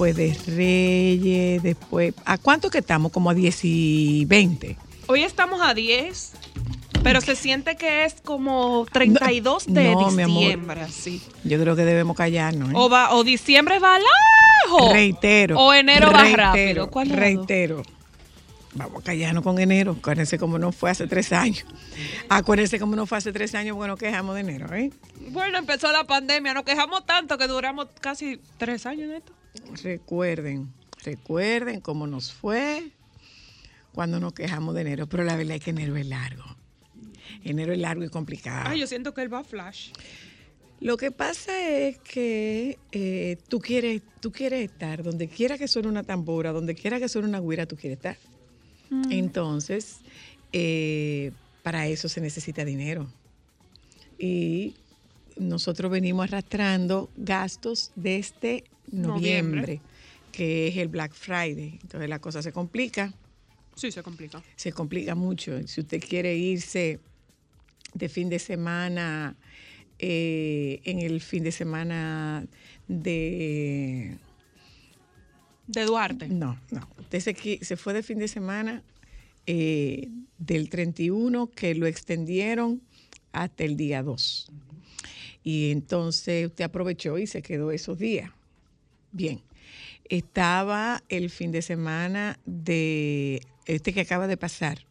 Después de Reyes, después... ¿A cuánto que estamos? Como a 10 y 20. Hoy estamos a 10, pero se siente que es como 32 de No, diciembre, así. Yo creo que debemos callarnos. ¿eh? O, va, o diciembre va lejos. Reitero. O enero va reitero, rápido. ¿Cuál lado? Reitero. Vamos a callarnos con enero. Acuérdense cómo no fue hace tres años. Acuérdense cómo no fue hace tres años nos quejamos de enero, ¿eh? Bueno, empezó la pandemia, nos quejamos tanto que duramos casi tres años en esto. Recuerden, recuerden cómo nos fue cuando nos quejamos de enero. Pero la verdad es que enero es largo. Enero es largo y complicado. Ay, yo siento que él va a flash. Lo que pasa es que eh, tú, quieres, tú quieres estar donde quiera que suene una tambora, donde quiera que suene una guira, tú quieres estar. Entonces, eh, para eso se necesita dinero. Y nosotros venimos arrastrando gastos desde noviembre, Noviembre. que es el Black Friday. Entonces la cosa se complica Sí, se complica. se complica mucho. Si usted quiere irse de fin de semana, eh, en el fin de semana de... De Duarte. No, no. Usted se, se fue de fin de semana eh, del 31 que lo extendieron hasta el día 2. Y entonces usted aprovechó y se quedó esos días. Bien. Estaba el fin de semana de este que acaba de pasar,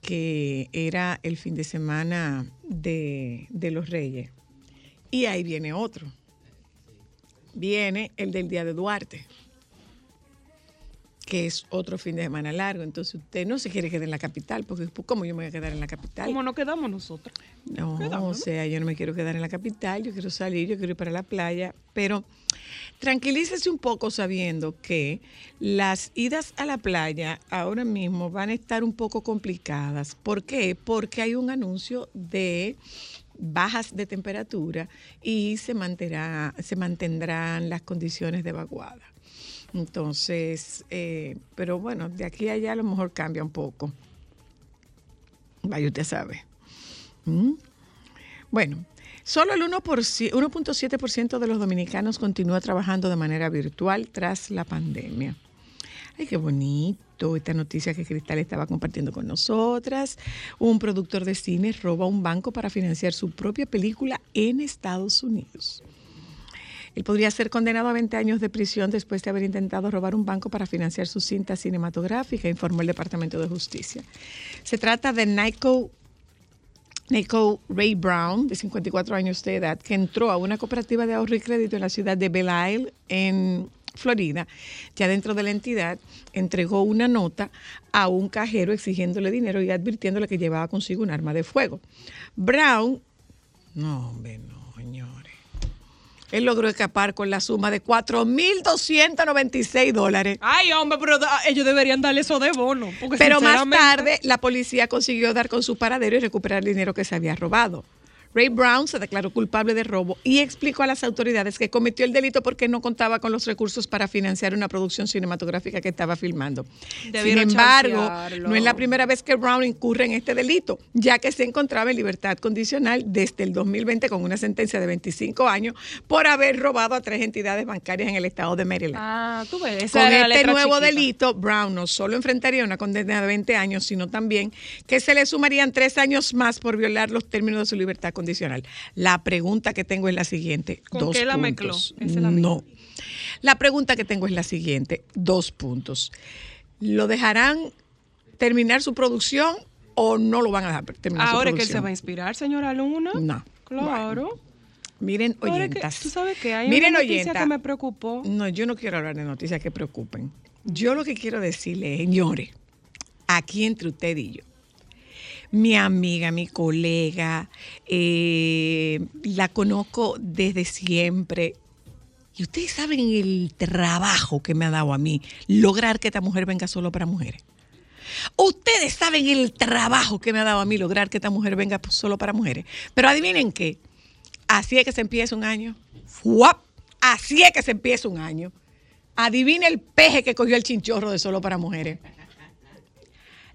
que era el fin de semana de, de los Reyes. Y ahí viene otro. Viene el del Día de Duarte, que es otro fin de semana largo. Entonces usted no se quiere quedar en la capital, porque ¿cómo yo me voy a quedar en la capital? ¿Cómo nos quedamos nosotros? No, Quedamos, o ¿no? sea, yo no me quiero quedar en la capital, yo quiero salir, yo quiero ir para la playa, pero tranquilícese un poco sabiendo que las idas a la playa ahora mismo van a estar un poco complicadas. ¿Por qué? Porque hay un anuncio de bajas de temperatura y se mantendrá, se mantendrán las condiciones de vaguada. Entonces, eh, pero bueno, de aquí a allá a lo mejor cambia un poco. Vaya, usted sabe. ¿Mm? Bueno, solo el 1%, 1.7% de los dominicanos continúa trabajando de manera virtual tras la pandemia. Ay, qué bonito esta noticia que Cristal estaba compartiendo con nosotras. Un productor de cine roba un banco para financiar su propia película en Estados Unidos. Él podría ser condenado a 20 años de prisión después de haber intentado robar un banco para financiar su cinta cinematográfica, informó el Departamento de Justicia. Se trata de Nico Nico Ray Brown, de 54 años de edad, que entró a una cooperativa de ahorro y crédito en la ciudad de Belle Isle, en Florida. Ya dentro de la entidad, entregó una nota a un cajero exigiéndole dinero y advirtiéndole que llevaba consigo un arma de fuego. Brown, no, hombre, no. Él logró escapar con la suma de 4.296 dólares. Ay, hombre, pero da- ellos deberían darle eso de bono. porque Pero más tarde, la policía consiguió dar con su paradero y recuperar el dinero que se había robado. Ray Brown se declaró culpable de robo y explicó a las autoridades que cometió el delito porque no contaba con los recursos para financiar una producción cinematográfica que estaba filmando. Sin embargo, chancearlo. no es la primera vez que Brown incurre en este delito, ya que se encontraba en libertad condicional desde el 2020 con una sentencia de 25 años por haber robado a tres entidades bancarias en el estado de Maryland. Ah, tú ves. Con este nuevo chiquita. delito, Brown no solo enfrentaría una condena de 20 años, sino también que se le sumarían tres años más por violar los términos de su libertad condicional. La pregunta que tengo es la siguiente. ¿Con dos qué la puntos. mezcló? La no. La pregunta que tengo es la siguiente. Dos puntos. ¿Lo dejarán terminar su producción o no lo van a dejar terminar Ahora su es que él se producción? va a inspirar, señora Luna. No. Claro. Miren, Ahora que oyentas. tú sabes que hay Miren, una noticia que me preocupó. No, yo no quiero hablar de noticias que preocupen. Yo lo que quiero decirle, señores, aquí entre usted y yo, mi amiga, mi colega, eh, la conozco desde siempre. Y ustedes saben el trabajo que me ha dado a mí lograr que esta mujer venga solo para mujeres. Ustedes saben el trabajo que me ha dado a mí lograr que esta mujer venga solo para mujeres. Pero adivinen qué. Así es que se empieza un año. ¡Fuap! Así es que se empieza un año. Adivine el peje que cogió el chinchorro de solo para mujeres.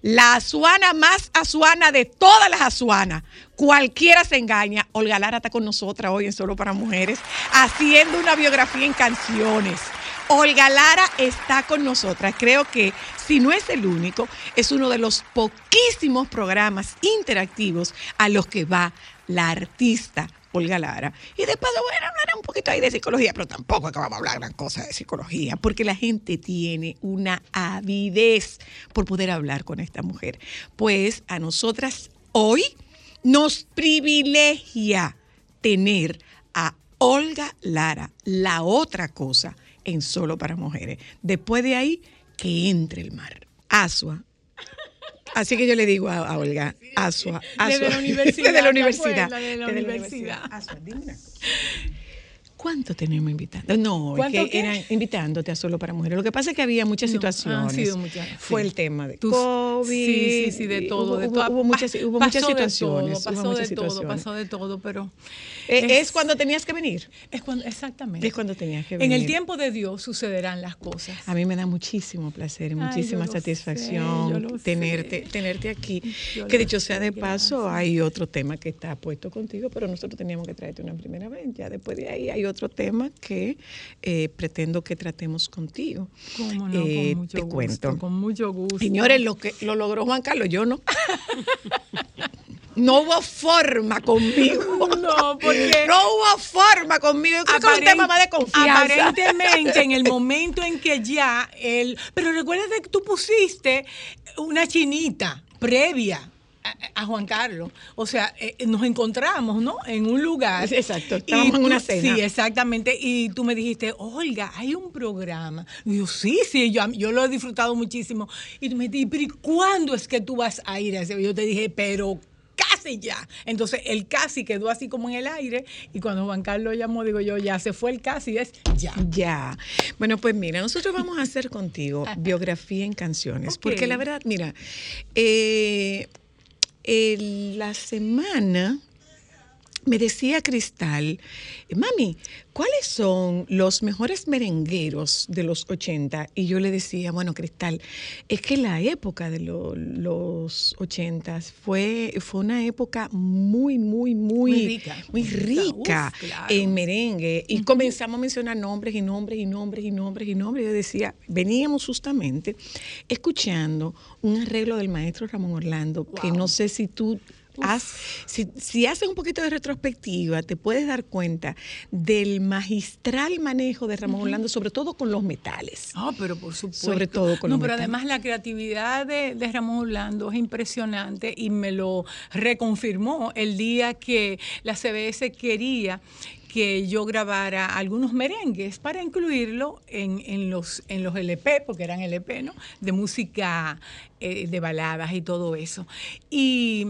La azuana más azuana de todas las azuanas. Cualquiera se engaña. Olga Lara está con nosotras hoy en Solo para Mujeres, haciendo una biografía en canciones. Olga Lara está con nosotras. Creo que, si no es el único, es uno de los poquísimos programas interactivos a los que va la artista Olga Lara. Y después bueno, hablar un poquito ahí de psicología, pero tampoco es que vamos a hablar gran cosa de psicología, porque la gente tiene una avidez por poder hablar con esta mujer. Pues a nosotras hoy nos privilegia tener a Olga Lara, la otra cosa, en Solo para Mujeres. Después de ahí, que entre el mar. Asua. Así que yo le digo a, a Olga, Asua, Asua. Desde la universidad, Desde la ¿te universidad. Desde la universidad. Asua, dime una cosa. ¿Cuánto tenemos invitando? No, es ¿Cuánto que eran invitándote a solo para mujeres. Lo que pasa es que había muchas No, situaciones. sido muchas, sí. Fue el tema de Tus- COVID. Sí, sí, sí, de todo. Hubo, de hubo- todo. hubo muchas, hubo Pasó muchas situaciones. todo, hubo pasó muchas de todo, pasó de todo, pero. Eh, es, cuando tenías que venir. Es cuando, exactamente. Es cuando tenías que En el venir. tiempo de Dios sucederán las cosas. A mí me da muchísimo placer y muchísima sé, satisfacción tenerte, sé. tenerte aquí. Yo que dicho sea de paso, gracias. hay otro tema que está puesto contigo, pero nosotros teníamos que traerte una primera vez. Ya después de ahí hay otro tema que eh, pretendo que tratemos contigo. Cómo no, Eh, con mucho te gusto. cuento. Con mucho gusto. Señores, lo que lo logró Juan Carlos, yo no. No hubo forma conmigo. No, porque- No hubo forma conmigo. Yo creo que es un tema más de confianza. Aparentemente, en el momento en que ya él. Pero recuerda que tú pusiste una chinita previa. A, a Juan Carlos. O sea, eh, nos encontramos, ¿no? En un lugar. Exacto, estábamos en una cena. Sí, exactamente. Y tú me dijiste, Olga, hay un programa. Y yo, sí, sí, yo, yo lo he disfrutado muchísimo. Y tú me dijiste, pero ¿y cuándo es que tú vas a ir a ese? Yo te dije, pero casi ya. Entonces el casi quedó así como en el aire y cuando Juan Carlos llamó, digo yo, ya se fue el casi, es ya. Ya. Bueno, pues mira, nosotros vamos a hacer contigo biografía en canciones, porque la verdad, mira, eh, el- la semana me decía Cristal, mami, ¿cuáles son los mejores merengueros de los 80? Y yo le decía, bueno, Cristal, es que la época de lo- los 80 fue, fue una época muy, muy, muy, Muy rica. muy Uf, rica claro. en merengue. Y comenzamos a mencionar nombres y nombres y nombres y nombres y nombres. Yo decía, veníamos justamente escuchando un arreglo del maestro Ramón Orlando, que no sé si tú si, si haces un poquito de retrospectiva, te puedes dar cuenta del magistral manejo de Ramón Orlando, sobre todo con los metales. Ah, pero por supuesto. Sobre todo con No, los pero metales. además la creatividad de, de Ramón Orlando es impresionante y me lo reconfirmó el día que la CBS quería que yo grabara algunos merengues para incluirlo en, en los, en los LP, porque eran LP, ¿no? De música eh, de baladas y todo eso. Y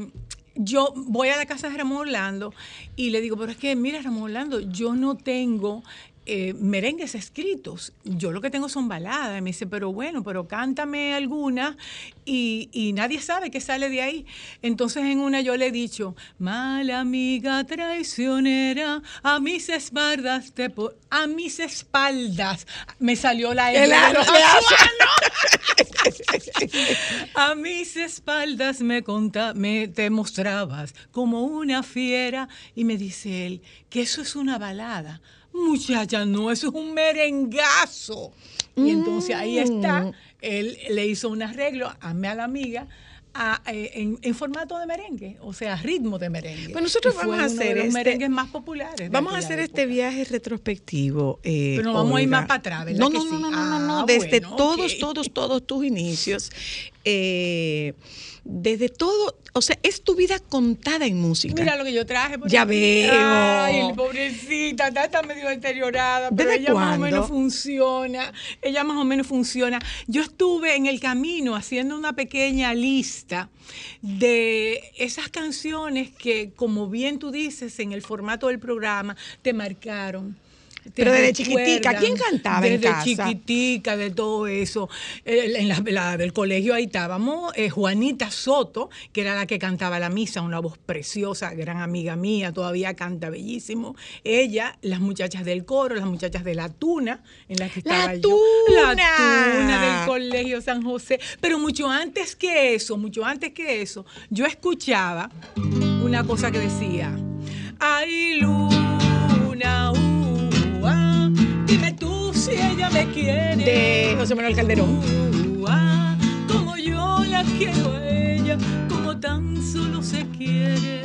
yo voy a la casa de Ramón Orlando y le digo, pero es que, mira, Ramón Orlando, yo no tengo eh, merengues escritos. Yo lo que tengo son baladas. Y me dice, pero bueno, pero cántame alguna y, y nadie sabe qué sale de ahí. Entonces en una yo le he dicho, mala amiga traicionera, a mis espaldas te a mis espaldas me salió la El R de ano, los el ano. A mis espaldas me, conta, me te mostrabas como una fiera y me dice él que eso es una balada. Muchacha, no, eso es un merengazo. Y entonces ahí está, él le hizo un arreglo, amé a la amiga, a- eh, en, en formato de merengue, o sea, ritmo de merengue. Pues nosotros vamos a hacer los este- merengues más populares. Vamos a hacer época. este viaje retrospectivo. eh, Pero vamos a ir más para atrás, ¿verdad No, que no, sí? no, no, no, no, no, Ah, Desde bueno, todos, ok. todos, todos tus inicios. Eh, desde todo, o sea, es tu vida contada en música. Mira lo que yo traje. por Ya aquí. veo. Ay, pobrecita, está, está medio deteriorada, pero ¿Desde ella más o menos funciona. Ella más o menos funciona. Yo estuve en el camino haciendo una pequeña lista de esas canciones que, como bien tú dices, en el formato del programa, te marcaron. Pero desde chiquitica. ¿quién cantaba en Desde casa? chiquitica, de todo eso. En la, la del colegio ahí estábamos, eh, Juanita Soto, que era la que cantaba la misa, una voz preciosa, gran amiga mía, todavía canta bellísimo. Ella, las muchachas del coro, las muchachas de la tuna, en la que ¡La estaba yo. La Tuna! tuna del colegio San José. Pero mucho antes que eso, mucho antes que eso, yo escuchaba una cosa que decía, ay luna, si ella me quiere. De José Manuel Calderón. Uh, ah, como yo la quiero a ella, como tan solo se quiere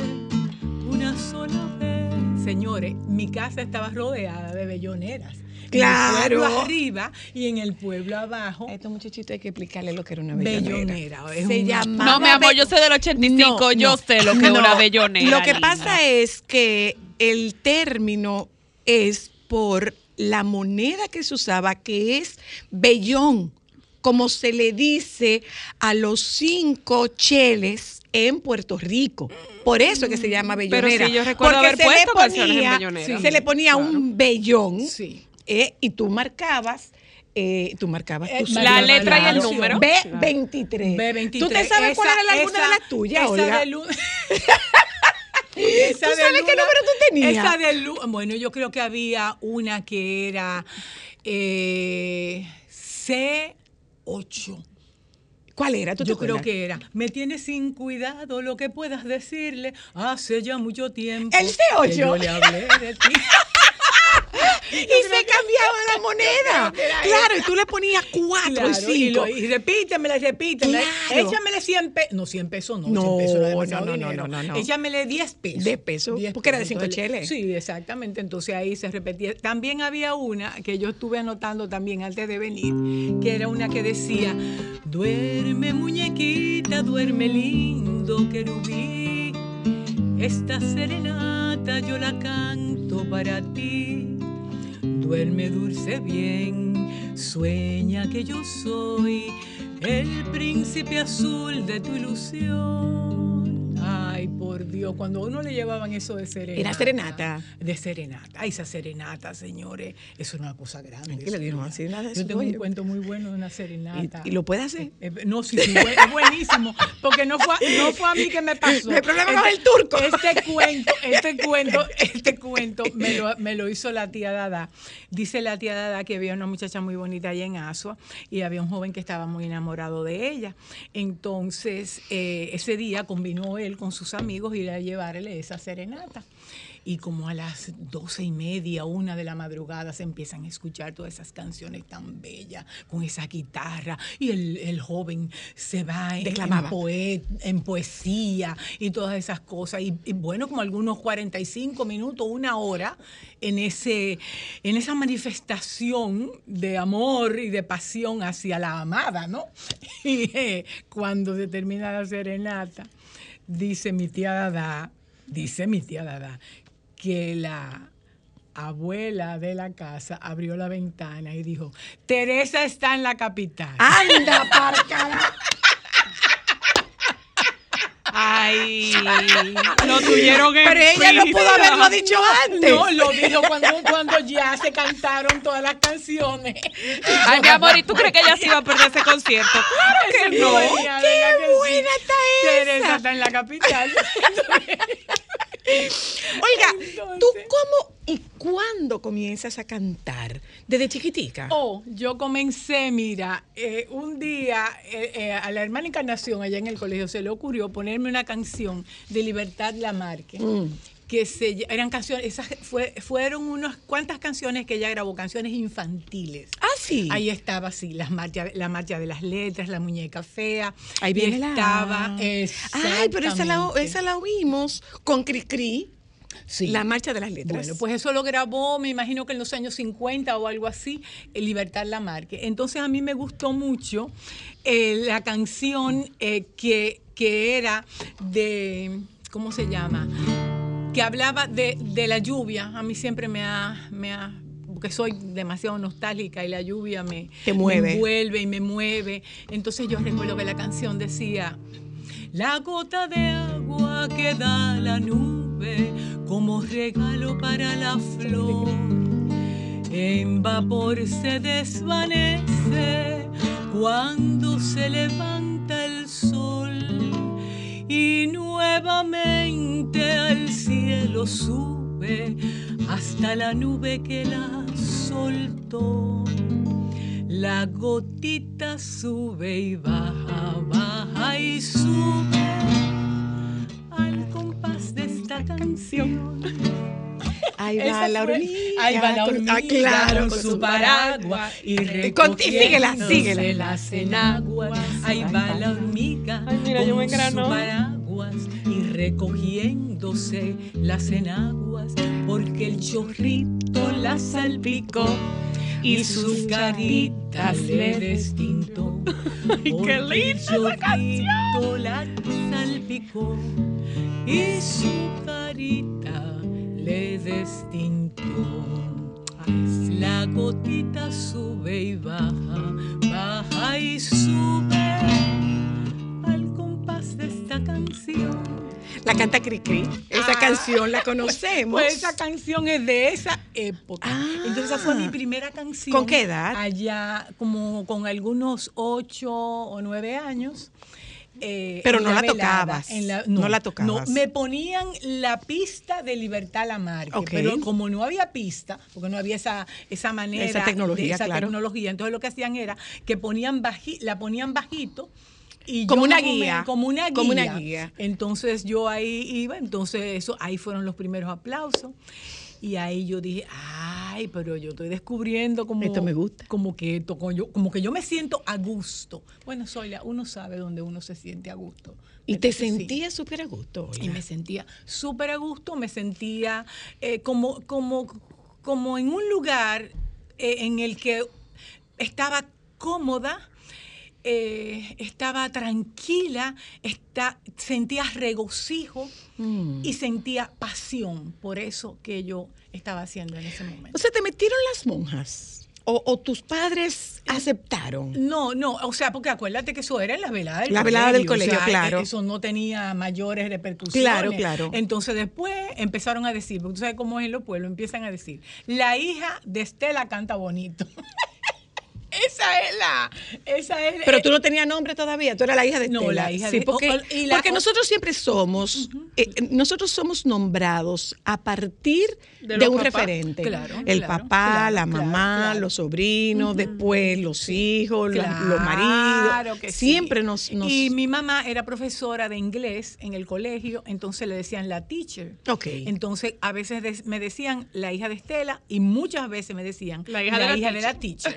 una sola vez. Señores, mi casa estaba rodeada de belloneras. Claro. En el pueblo arriba y en el pueblo abajo. A estos muchachitos hay que explicarle lo que era una bellonera. Bellonera, es Se un- llamaba No, mi amor, yo sé del 85, No, yo no. sé lo que es No, una bellonera. Lo que linda. pasa es que el término es por la moneda que se usaba, que es bellón, como se le dice a los cinco cheles en Puerto Rico. Por eso es que se llama Pero bellonera. sí, yo recuerdo Porque haber se le puesto canciones en ponía-. Se le ponía un bellón Sí. eh, y tú marcabas. eh, tú marcabas Eh, tu la letra y el número. B23. B23. ¿Tú te sabes cuál era alguna de esa- las tuyas, esa Olga? Esa ¿Tú sabes qué Luna- número tú tenías? Esa de Lu- bueno, yo creo que había una que era eh, C8. ¿Cuál era? ¿Tú te Yo creo que era. Me tienes sin cuidado lo que puedas decirle. Hace ya mucho tiempo. El C8. que yo le hablé de ti. Y se cambiaba la moneda. Claro, y tú le ponías cuatro Claro, y y, cinco. lo- y repítemela, repítemela. Claro. Échamele 100 pesos. No, 100 pesos no. No, 100 pesos no, no, no, no, no, no. Échamele 10 pesos. 10 pesos, porque era de cinco Entonces, cheles. Sí, exactamente. Entonces ahí se repetía. También había una que yo estuve anotando también antes de venir, que era una que decía, duerme muñequita, duerme lindo querubí. Esta serenata yo la canto para ti. Duerme dulce bien, sueña que yo soy el príncipe azul de tu ilusión. Ay, por Dios, cuando a uno le llevaban eso de serenata. Era serenata. De serenata. Ay, esa serenata, señores, eso es una cosa grande. Yo nada de tengo oye. un cuento muy bueno de una serenata. ¿Y, y lo puede hacer? Eh, eh, No, sí, sí, es buenísimo, porque no fue, a- no fue a mí que me pasó. Hay problema con el turco. Este cuento, este cuento, este cuento me lo, me lo hizo la tía Dada. Dice la tía Dada que había una muchacha muy bonita allá en Asua y había un joven que estaba muy enamorado de ella. Entonces, eh, ese día combinó él con sus amigos ir a llevarle esa serenata. Y como a las doce y media, una de la madrugada, se empiezan a escuchar todas esas canciones tan bellas, con esa guitarra, y el, el joven se va en, Declamaba. en poe- en poesía y todas esas cosas. Y, y bueno, como algunos 45 minutos, una hora, en, ese, en esa manifestación de amor y de pasión hacia la amada, ¿no? Y eh, cuando se termina la serenata, dice mi tía Dada, dice mi tía Dada, que la abuela de la casa abrió la ventana y dijo, Teresa está en la capital. ¡Anda, parca! Ay, lo tuvieron en Pero ella no pudo haberlo dicho antes. No, lo dijo cuando, cuando ya se cantaron todas las canciones. Ay, mi amor, ¿y tú crees que ella se iba a perder ese concierto? Claro que no. ¡Qué buena está Teresa esa! está en la capital. Oiga, ¿tú cómo y cuándo comienzas a cantar? ¿Desde chiquitica? Oh, yo comencé, mira, eh, un día eh, eh, a la hermana Encarnación allá en el colegio se le ocurrió ponerme una canción de Libertad Lamarque. Mm. Que se, eran canciones, esas fue, fueron unas cuantas canciones que ella grabó, canciones infantiles. Ah, sí. Ahí estaba, sí, la marcha de las letras, la muñeca fea. Ahí y viene la estaba. Ay, pero esa la, esa la oímos con Cricri, Sí. la marcha de las letras. Bueno, pues eso lo grabó, me imagino que en los años 50 o algo así, Libertad Lamarque. Entonces a mí me gustó mucho eh, la canción eh, que, que era de, ¿cómo se llama? Que hablaba de, de la lluvia. A mí siempre me ha... Me ha porque soy demasiado nostálgica y la lluvia me, Te mueve. me envuelve y me mueve. Entonces yo recuerdo que la canción decía, la gota de agua que da la nube como regalo para la flor. En vapor se desvanece cuando se levanta el sol y nuevamente al cielo sube hasta la nube que la soltó. La gotita sube y baja, baja y sube al compás de esta canción. Ahí va Esa la hormiga. Ahí va la con- hormiga ah, claro, con su paraguas y con- y síguela, recogiéndose síguela. las enaguas. Ahí va la hormiga Ay, mira, yo me con su engranó. Y recogiéndose las enaguas porque el chorrito la salpicó y sus caritas le destintó. qué Porque el linda esa chorrito la salpicó y su carita le destintó. La gotita sube y baja, baja y sube de esta canción. La canta Cricri. Esa Ah. canción la conocemos. Pues esa canción es de esa época. Ah. Entonces esa fue mi primera canción. ¿Con qué edad? Allá como con algunos ocho o nueve años. eh, Pero no la tocabas. la- No la tocabas. No, me ponían la pista de Libertad Lamarque, Ok. pero como no había pista, porque no había esa, esa manera Esa tecnología, de esa claro. tecnología, entonces lo que hacían era que ponían baji- la ponían bajito y Como una guía. como una guía. Como una guía. Entonces yo ahí iba, entonces eso, ahí fueron los primeros aplausos. Y ahí yo dije, ay, pero yo estoy descubriendo como, Esto me gusta. como que esto, como yo, como que yo me siento a gusto. Bueno, Soyla, uno sabe dónde uno se siente a gusto. Y te sentías súper a gusto. Y Olga. me sentía súper a gusto, me sentía eh, como, como, como en un lugar eh, en el que estaba cómoda, eh, estaba tranquila, está, sentía regocijo Mm. y sentía pasión por eso que yo estaba haciendo en ese momento. O sea, ¿te metieron las monjas? ¿O, o tus padres Eh, aceptaron? No, no, o sea, porque acuérdate que eso era en la velada del La colegio. velada del o colegio, sea, claro. Eso no tenía mayores repercusiones. Claro, claro. Entonces después empezaron a decir, porque tú sabes cómo es en los pueblos, empiezan a decir, la hija de Estela canta bonito. esa es la, esa es Pero tú no tenías nombre todavía, tú eras la hija de No, Estela. la hija Sí, de- porque, o- o- y la- porque nosotros siempre somos, eh, nosotros somos nombrados a partir de, un papás. referente. Claro, El claro, papá, claro, la mamá, claro. los sobrinos, después los hijos, los- los maridos. Claro que sí. siempre nos, nos- Y mi mamá era profesora de inglés en el colegio, entonces le decían la teacher. Ok. Entonces a veces me decían la hija de Estela y muchas veces me decían La hija de la de la teacher.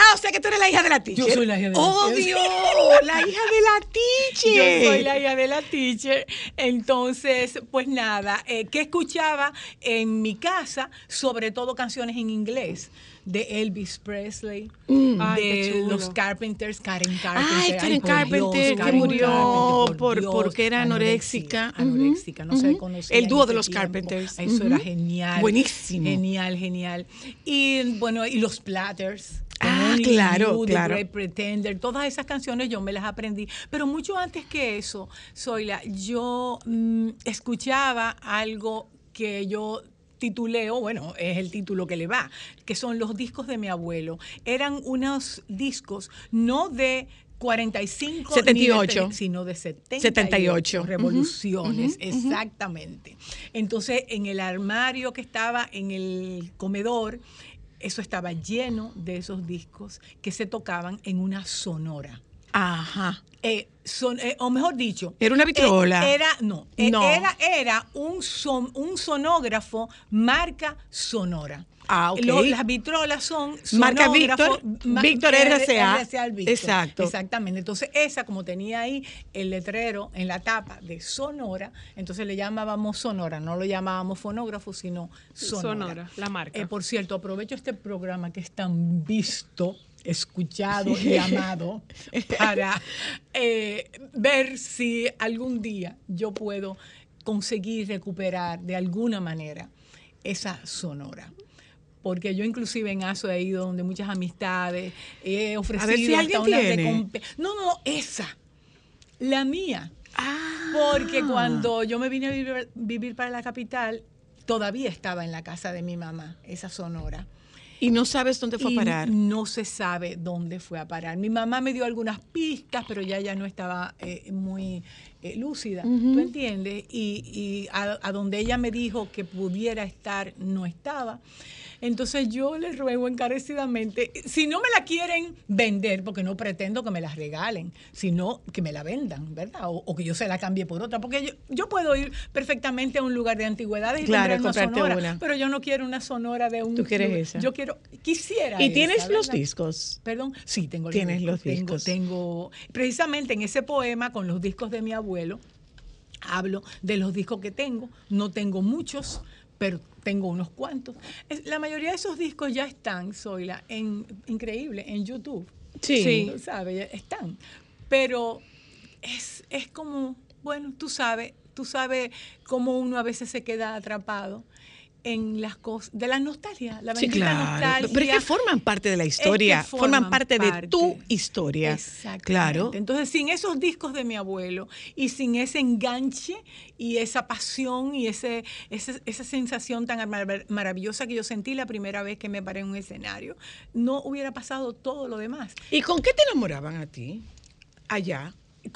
Ah, o sea que tú eres la hija de la teacher. Yo soy la hija de la Obvio, la hija de la teacher. Yo soy la hija de la teacher. Entonces, pues nada, eh, ¿qué escuchaba en mi casa? Sobre todo canciones en inglés de Elvis Presley, Ay, qué de los Carpenters, Karen Carpenter. Ay, Karen Carpenter, Dios, que murió Carpenter, por- Dios, porque era anoréxica. Anoréxica, no se ujú. conocía. El dúo de los tiempo. Carpenters. Eso era genial. Buenísimo. Genial, genial. Y bueno, y los Platters. Ah, claro, You, The claro. Great Pretender, todas esas canciones yo me las aprendí. Pero mucho antes que eso, Zoila, yo mm, escuchaba algo que yo tituleo, bueno, es el título que le va, que son los discos de mi abuelo. Eran unos discos no de 45 ni de 78. tre- sino de 78, 78. revoluciones, exactamente. Entonces, en el armario que estaba en el comedor, eso estaba lleno de esos discos que se tocaban en una sonora. Ajá. Eh, son- eh, o mejor dicho, Era una vitrola. eh, era no, eh, No. era era un son- un sonógrafo marca Sonora. Ah, ok. Lo- las vitrolas son Marca Víctor, ma- Víctor RCA. RCA Víctor. Exacto. Exactamente. Entonces, esa, como tenía ahí el letrero en la tapa de Sonora, entonces le llamábamos Sonora, no lo llamábamos fonógrafo, sino Sonora. Sonora, la marca. Eh, por cierto, aprovecho este programa que es tan visto, escuchado y amado para eh, ver si algún día yo puedo conseguir recuperar de alguna manera esa sonora. Porque yo inclusive en ASO he ido donde muchas amistades, he ofrecido si hasta alguien una tiene. recompe- No, no, no, esa, la mía. Ah. Porque cuando yo me vine a vivir, vivir para la capital, todavía estaba en la casa de mi mamá, esa sonora. Y no sabes dónde fue a parar. No se sabe dónde fue a parar. Mi mamá me dio algunas pistas, pero ya ya no estaba eh, muy eh, lúcida, ¿tú entiendes? Y, y a, a donde ella me dijo que pudiera estar, no estaba. Entonces yo les ruego encarecidamente, si no me la quieren vender, porque no pretendo que me la regalen, sino que me la vendan, ¿verdad? O, o que yo se la cambie por otra, porque yo, yo puedo ir perfectamente a un lugar de antigüedades y Claro, comprar una sonora, una. pero yo no quiero una sonora de un... Tú quieres esa. Yo quiero, quisiera ¿Y esa, tienes los discos? Perdón, sí, tengo Tienes los Tengo, discos. tengo, precisamente en ese poema con los discos de mi abuelo, hablo de los discos que tengo. No tengo muchos, pero tengo unos cuantos. Es- La mayoría de esos discos ya están, Zoila, en increíble, en YouTube. Sí. Sí. Sabes, están. Pero es, es como, bueno, tú sabes, tú sabes cómo uno a veces se queda atrapado en las cosas, de la nostalgia, la Sí, claro. nostalgia. Pero es que forman parte de la Es que historia, forman parte, de tu historia. Exactamente. Claro. Entonces, sin esos discos de mi abuelo y sin ese enganche y esa pasión y ese, ese- esa sensación tan mar- maravillosa que yo sentí la primera vez que me paré en un escenario, no hubiera pasado todo lo demás. ¿Y con qué te enamoraban a ti? Allá.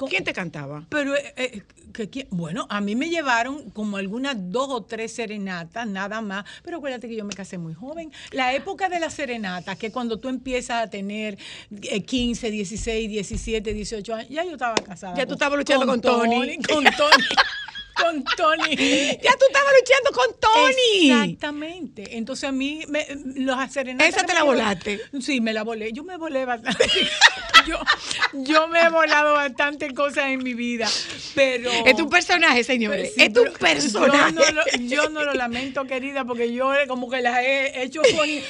¿Quién te cantaba? Pero, eh, eh, que bueno, a mí me llevaron como algunas dos o tres serenatas, nada más. Pero acuérdate que yo me casé muy joven. La época de las serenatas, que cuando tú empiezas a tener eh, 15, 16, 17, 18 años, ya yo estaba casada. Ya tú estabas luchando con Tony. Con Tony. con Tony. Ya tú estabas luchando con Tony. Exactamente. Entonces a mí, me, los serenatas. Esa te la volaste. Sí, me la volé. Yo me volé bastante. yo, yo me he volado bastante cosas en mi vida. Pero. Es un personaje, señores. Sí, es un personaje. Yo no, lo, yo no lo lamento, querida, porque yo como que las he hecho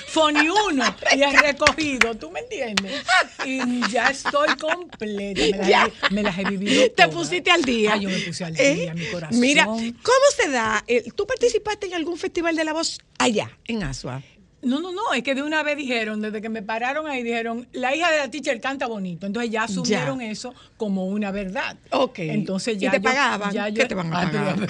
foni, uno y he recogido, ¿tú me entiendes? Y ya estoy completa. Me las, Ya. he, me las he vivido. Te todas. pusiste al día. Ay, yo me puse al ¿Eh? día, mi corazón. Mira, ¿cómo se da? ¿Tú participaste en algún festival de la voz allá, en Asua? No, no, no, es que de una vez dijeron, desde que me pararon ahí, dijeron, la hija de la teacher canta bonito. Entonces ya asumieron eso como una verdad. Ok. Entonces ¿Y ya. te yo- pagaban? ya yo- ¿Qué te van a pero- pagar?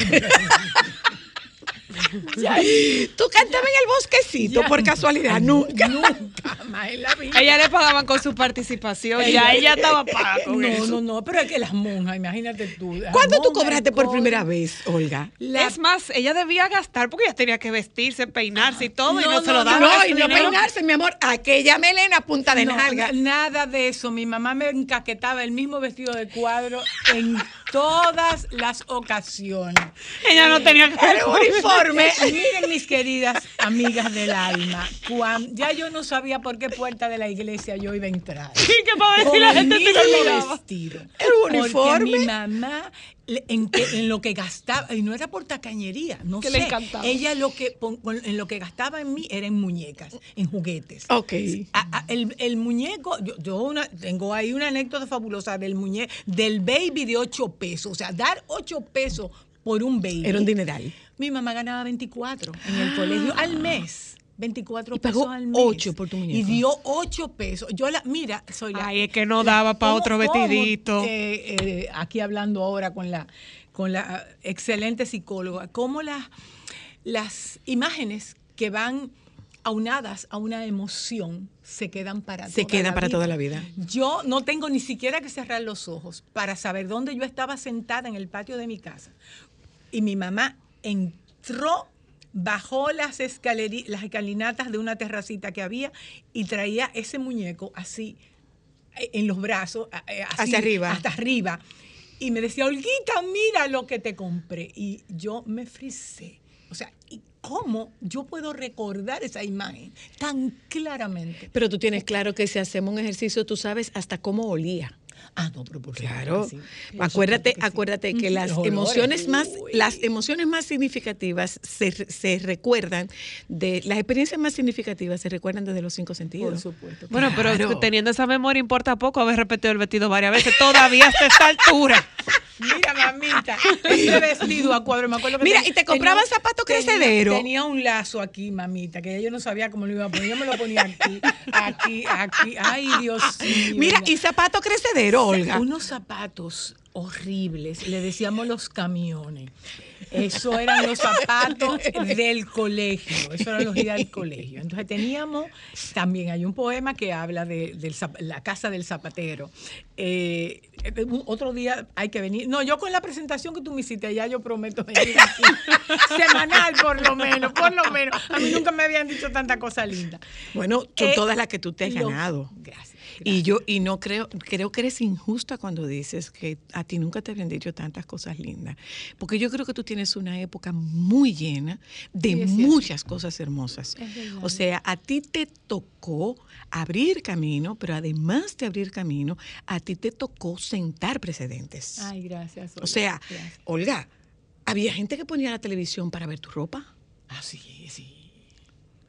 Tú cantabas en el bosquecito Ya. por casualidad, nunca. Nunca más en la vida. Ella le pagaban con su participación. Ya ella estaba paga con No, eso. no, no, pero es que las monjas, imagínate tú. ¿Cuándo tú cobraste por primera vez, Olga? la- Es más, ella debía gastar porque ella tenía que vestirse, peinarse y todo y No, no, se lo no, daban. No, y no dinero. peinarse, mi amor. Aquella melena punta de No, nalga. Nada de eso. Mi mamá me encaquetaba el mismo vestido de cuadro en todas las ocasiones. Ella no tenía que El uniforme. Miren, mis queridas amigas del alma, ya yo no sabía por qué puerta de la iglesia yo iba a entrar. Sí, que para Con la gente se vestido. El uniforme. Porque mi mamá, en, que- en lo que gastaba, y no era por tacañería, no Que sé. le encantaba. Ella lo que, en lo que gastaba en mí era en muñecas, en juguetes. Ok. A- a- el, el muñeco, yo, yo una- tengo ahí una anécdota fabulosa del muñeco, del baby de 8 pesos. O sea, dar 8 pesos por un baby. Era un dineral. Mi mamá ganaba 24 en el colegio al mes. 24 Y pagó pesos al mes. ocho por tu muñeco. Y dio 8 pesos. Yo la, mira, soy la. Ay, es que no daba pa' ¿Cómo- otro cómo, vestidito. eh, eh, aquí hablando ahora con la, con la excelente psicóloga, cómo las, las imágenes que van aunadas a una emoción se quedan para Se toda quedan la para vida. toda la vida. Yo no tengo ni siquiera que cerrar los ojos para saber dónde yo estaba sentada en el patio de mi casa. Y mi mamá entró, bajó las, las escalinatas de una terracita que había y traía ese muñeco así eh, en los brazos, eh, así, Hacia arriba. hasta arriba. Y me decía, Olguita, mira lo que te compré. Y yo me frisé. O sea, ¿y cómo yo puedo recordar esa imagen tan claramente? Pero tú tienes claro que si hacemos un ejercicio, tú sabes hasta cómo olía. Ah, no, pero por Claro. sí. Acuérdate, que sí. acuérdate que las Los olores, emociones más, uy. las emociones más significativas se, se recuerdan de las experiencias más significativas se recuerdan desde los cinco sentidos. Por supuesto. Bueno, pero teniendo esa memoria importa poco haber repetido el vestido varias veces, todavía hasta esta altura. Mira, mamita, ese vestido a cuadro, me acuerdo que Mira, tenía- y te compraban zapatos tenía- crecedero. Tenía un lazo aquí, mamita, que yo no sabía cómo lo iba a poner. Yo me lo ponía aquí, aquí, aquí. Ay, Dios mío. Mira, y zapato crecedero, Olga. Unos zapatos horribles, le decíamos los camiones. Eso eran los zapatos del colegio, eso eran los días del colegio. Entonces teníamos, también hay un poema que habla de, la casa del zapatero. Eh, otro día hay que venir. No, yo con la presentación que tú me hiciste, ya yo prometo venir aquí. Semanal, por lo menos, por lo menos. A mí nunca me habían dicho tanta cosa linda. Bueno, son Eh, todas las que tú te has los- ganado. Gracias. Y yo, y no creo, creo que eres injusta cuando dices que a ti nunca te habían dicho tantas cosas lindas. Porque yo creo que tú tienes una época muy llena de Sí, muchas cosas hermosas. O sea, a ti te tocó abrir camino, pero además de abrir camino, a ti te tocó sentar precedentes. Ay, gracias. o sea, gracias. Olga, había gente que ponía la televisión para ver tu ropa. Ah, sí, sí.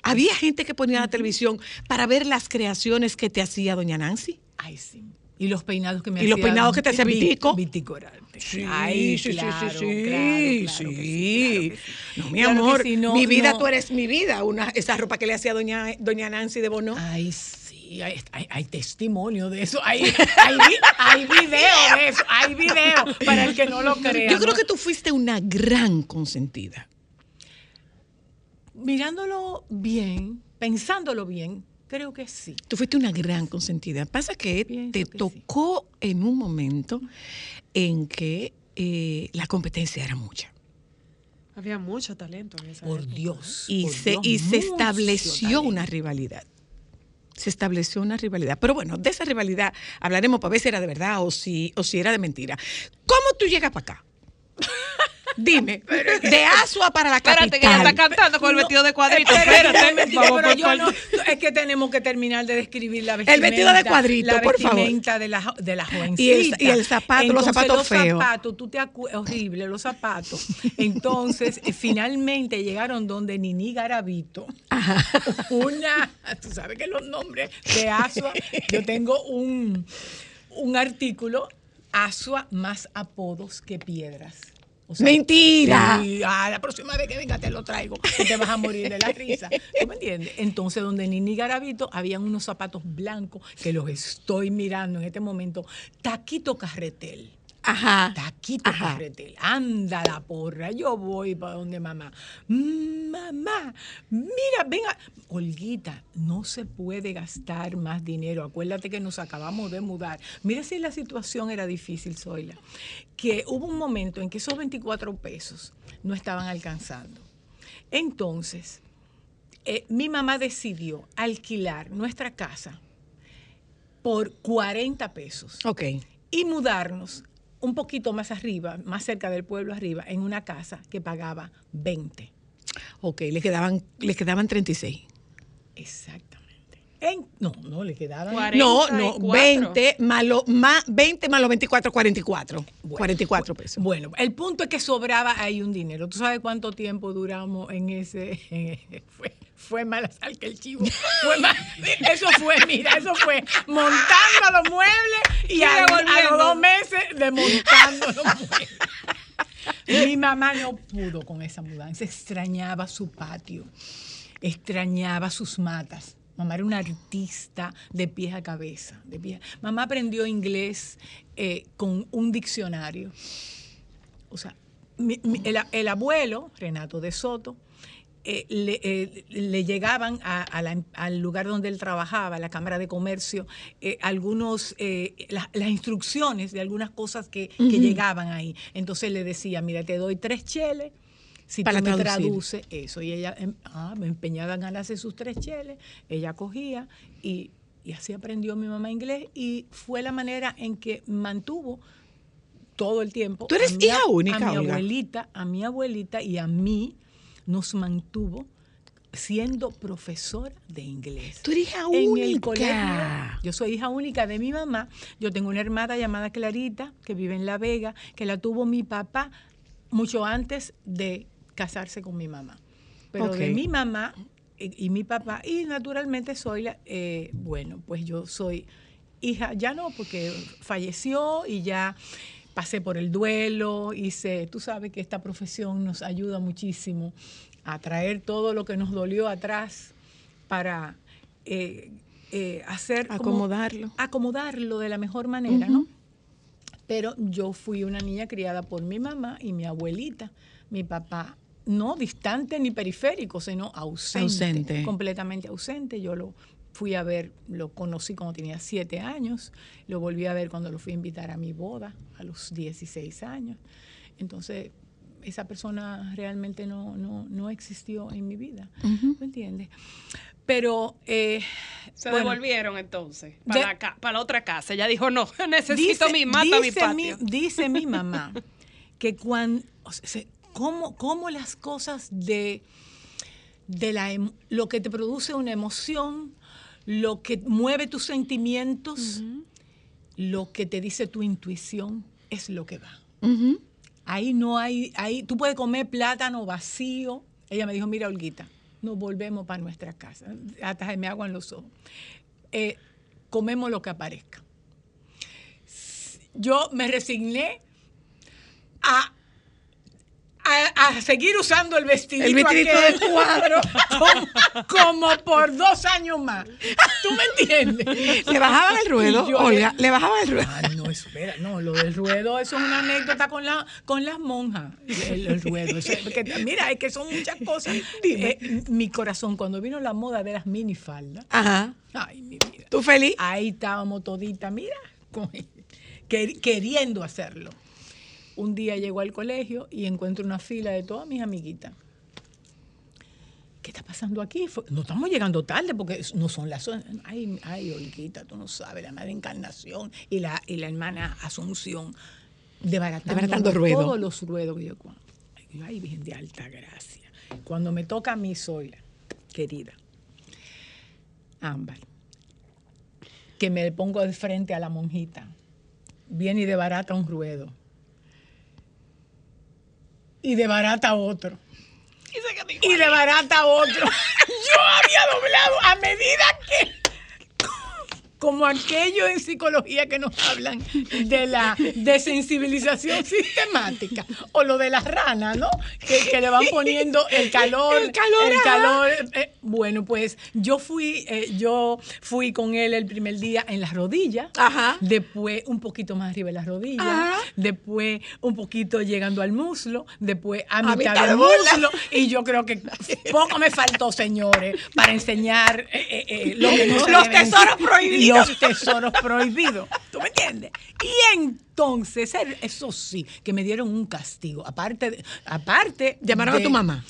Había gente que ponía la televisión para ver las creaciones que te hacía doña Nancy. Ay, sí. Y los peinados que me Y los hacía peinados que te hacía Vit- Vitico. Vitico. Sí, Ay, sí, claro, sí, sí, claro, claro que sí. No, mi amor, sí, no, mi vida, no. tú eres mi vida. Una, esa ropa que le hacía doña, doña Nancy de Bono. Ay, sí, hay, hay- hay testimonio de eso. Hay, hay, hay video de eso. Hay video para el que no lo crea. Yo creo que tú fuiste una gran consentida. Mirándolo bien, pensándolo bien, creo que sí. Tú fuiste una gran consentida. Pasa que Pienso te que sí. tocó en un momento en que eh, la competencia era mucha. Había mucho talento en esa Por época. Dios. Y por se, Dios, y se estableció talento. una rivalidad. Se estableció una rivalidad. Pero bueno, de esa rivalidad hablaremos para ver si era de verdad o si, o si era de mentira. ¿Cómo tú llegas para acá? Dime, de Asua para la capital. Espérate, que ella está cantando con el vestido de cuadrito. Espérate, por no- es que tenemos que terminar de describir la vestimenta. El vestido de cuadrito, la por favor. vestimenta de la, de la jovencita. Y el- y el zapato, los zapatos los feos. zapatos, tú te acu- horrible, los zapatos. Entonces, eh, finalmente llegaron donde Nini Garavito. Una, tú sabes que los nombres de Asua, yo tengo un, un artículo, Asua más apodos que piedras. O sea, Mentira. Sí, ah, la próxima vez que venga te lo traigo, que te vas a morir de la risa. ¿Tú me entiendes? Entonces, donde Nini Garavito habían unos zapatos blancos que los estoy mirando en este momento. Taquito Carretel. Ajá. Taquito Ajá. Carretel. Anda la porra. Yo voy para donde mamá. Mamá, mira, venga. Olguita, no se puede gastar más dinero. Acuérdate que nos acabamos de mudar. Mira si la situación era difícil, Zoila. Que hubo un momento en que esos 24 pesos no estaban alcanzando. Entonces, eh, mi mamá decidió alquilar nuestra casa por 40 pesos Ok. y mudarnos un poquito más arriba, más cerca del pueblo arriba, en una casa que pagaba 20. Ok, le quedaban, le quedaban 36. Exactamente. En- no, no, le quedaban. No, no, 44. 20 más, lo- más 20 más los 24, 44. Bueno, 44 pesos. Bueno, el punto es que sobraba ahí un dinero. ¿Tú sabes cuánto tiempo duramos en ese? fue, fue más sal que el chivo. Fue eso fue, mira, eso fue montando los muebles y a, a los dos meses desmontando los muebles. Mi mamá no pudo con esa mudanza, extrañaba su patio. extrañaba sus matas. Mamá era una artista de pies a cabeza. De pies. Mamá aprendió inglés eh, con un diccionario. O sea, mi- mi- el, el abuelo, Renato de Soto, eh, le, eh, le llegaban a- a la- al lugar donde él trabajaba, la Cámara de Comercio, algunos la- las instrucciones de algunas cosas que, que llegaban ahí. Entonces le decía, mira, te doy tres cheles. Si Para tú me traduces eso. Y ella, em, ah, me empeñaba en ganarse sus tres cheles. Ella cogía y, y así aprendió mi mamá inglés. Y fue la manera en que mantuvo todo el tiempo. ¿Tú eres a mi hija única, A mi Olga? abuelita, a mi abuelita y a mí nos mantuvo siendo profesora de inglés. Tú eres hija En el única. colegio, yo soy hija única de mi mamá. Yo tengo una hermana llamada Clarita, que vive en La Vega, que la tuvo mi papá mucho antes de casarse con mi mamá. Pero de mi mamá y, y mi papá, y naturalmente soy la, eh, bueno, pues yo soy hija, ya no, porque falleció y ya pasé por el duelo, hice, tú sabes que esta profesión nos ayuda muchísimo a traer todo lo que nos dolió atrás para eh, eh, hacer como- Acomodarlo. acomodarlo de la mejor manera, ¿no? Pero yo fui una niña criada por mi mamá y mi abuelita. Mi papá no distante ni periférico, sino ausente, Ausente. completamente ausente. Yo lo fui a ver, lo conocí cuando tenía siete años, lo volví a ver cuando lo fui a invitar a mi boda a los 16 años. Entonces, esa persona realmente no, no, no existió en mi vida, ¿me entiendes? Pero... eh, Se bueno, devolvieron entonces para, De- la, ca- para la otra casa. Ella dijo, no, necesito mi mata, mi dice patio. dice mi mamá que cuando, cómo, cómo las cosas de, de la, em- lo que te produce una emoción, lo que mueve tus sentimientos, lo que te dice tu intuición, es lo que va. Ahí no hay, ahí tú puedes comer plátano vacío. Ella me dijo, mira, Olguita, nos volvemos para nuestra casa. Hasta se me aguan los ojos. Eh, comemos lo que aparezca. Yo me resigné a, a, a seguir usando el vestidito, El vestidito aquel de cuadro. como, como por dos años más. ¿Tú me entiendes? ¿Le bajaban el ruedo, yo Olga? le- ¿Le bajaban el ruedo? Ah, no, espera, no, lo del ruedo, eso es una anécdota con, la, con las monjas, el, el ruedo. eso es- porque, mira, es que son muchas cosas. Eh, mi corazón, cuando vino la moda de las minifaldas, Ajá. ay, mi vida, ¿Tú feliz? ahí estábamos toditas, mira, con- quer- queriendo hacerlo. Un día llego al colegio y encuentro una fila de todas mis amiguitas. ¿Qué está pasando aquí? No estamos llegando tarde porque no son las... Ay, ay, Olguita, tú no sabes, la madre Encarnación y la, y la hermana Asunción desbaratando, Desbaratando ruedo. todos los ruedos que yo... Ay, Virgen de alta gracia. Cuando me toca a mí, soy la querida Ámbar, que me pongo de frente a la monjita, viene y desbarata un ruedo. Y desbarata otro. Y desbarata otro. Yo había doblado a medida que como aquello en psicología que nos hablan de la desensibilización sistemática o lo de las ranas, ¿no? Que, que le van poniendo el calor, El calor, el calor. eh, bueno, pues yo fui, eh, yo fui con él el primer día en las rodillas, Ajá. después un poquito más arriba de las rodillas, Ajá. después un poquito llegando al muslo, después a, A mitad, mitad del muslo y yo creo que poco me faltó, señores, para enseñar eh, eh, lo que no se Los tesoros prohibidos. Los tesoros prohibidos. ¿Tú me entiendes? Y entonces, eso sí, que me dieron un castigo. Aparte, de- aparte. ¿Llamaron a tu mamá?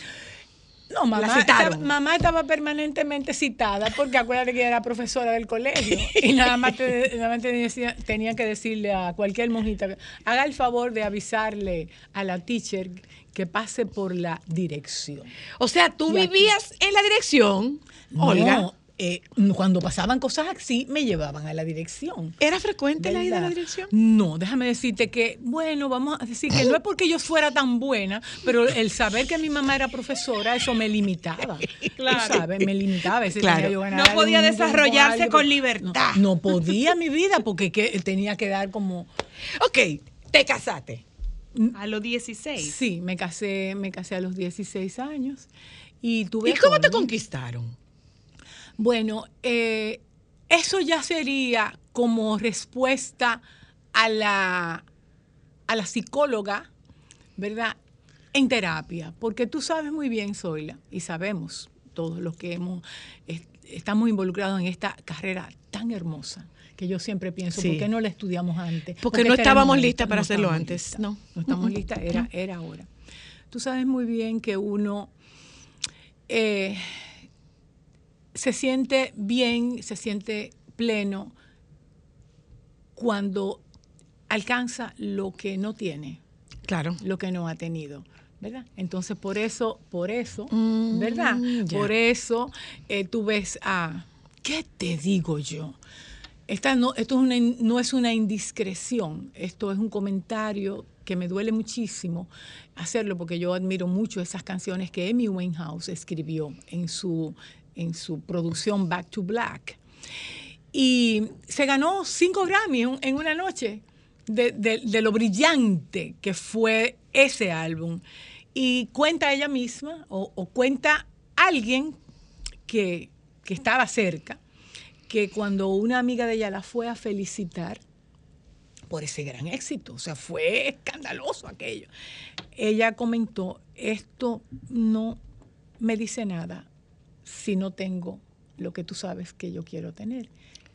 No, mamá estaba, mamá estaba permanentemente citada porque acuérdate que era profesora del colegio y nada más, te- nada más te decía- tenía que decirle a cualquier monjita, haga el favor de avisarle a la teacher que pase por la dirección. O sea, tú Y aquí- vivías en la dirección, Olga. Eh, cuando pasaban cosas así, me llevaban a la dirección. ¿Era frecuente la ida a la dirección? No, déjame decirte que, bueno, vamos a decir que no es porque yo fuera tan buena, pero el saber que mi mamá era profesora, eso me limitaba. Claro. Sabes, me limitaba. Veces Claro. yo No podía desarrollarse algo, con libertad. No, no podía mi vida porque que- tenía que dar como... Ok, te casaste. A los 16. Sí, me casé, me casé a los 16 años Y, tuve ¿Y cómo te conquistaron? Bueno, eh, eso ya sería como respuesta a la, a la psicóloga, ¿verdad? En terapia, porque tú sabes muy bien, Zoila, y sabemos todos los que hemos, est- estamos involucrados en esta carrera tan hermosa, que yo siempre pienso, Sí. ¿por qué no la estudiamos antes? Porque ¿Por qué no estábamos listas para hacerlo antes, no. No estamos listas, era, era ahora. Tú sabes muy bien que uno eh, se siente bien, se siente pleno cuando alcanza lo que no tiene, Claro. lo que no ha tenido. ¿verdad? Entonces, por eso, por eso, Mm, ¿verdad? Por eso eh, tú ves a, ¿qué te digo yo? Esta no, esto es una no es una indiscreción, esto es un comentario que me duele muchísimo hacerlo porque yo admiro mucho esas canciones que Amy Winehouse escribió en su, en su producción Back to Black. Y se ganó cinco Grammy en, una noche de, lo brillante que fue ese álbum. Y cuenta ella misma, o, o cuenta alguien que, que estaba cerca, que cuando una amiga de ella la fue a felicitar por ese gran éxito, o sea, fue escandaloso aquello, ella comentó, esto no me dice nada si no tengo lo que tú sabes que yo quiero tener,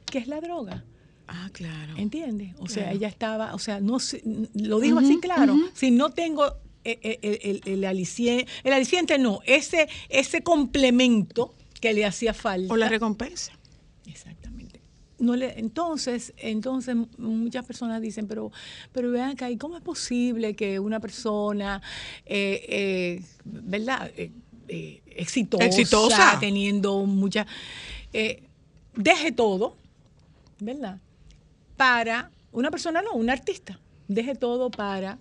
que es la droga. Ah, claro. ¿Entiendes? O sea, ella estaba, o sea, no lo dijo así claro, si no tengo eh, eh, el, el, el aliciente, el aliciente no, ese, ese complemento que le hacía falta. O la recompensa. Exactamente. No le, entonces, entonces muchas personas dicen, pero, pero vean acá, ¿y cómo es posible que una persona, eh, eh, ¿verdad? Eh, eh, exitosa, Exitosa. teniendo mucha, eh, deje todo, ¿verdad? Para una persona, no, un artista, deje todo para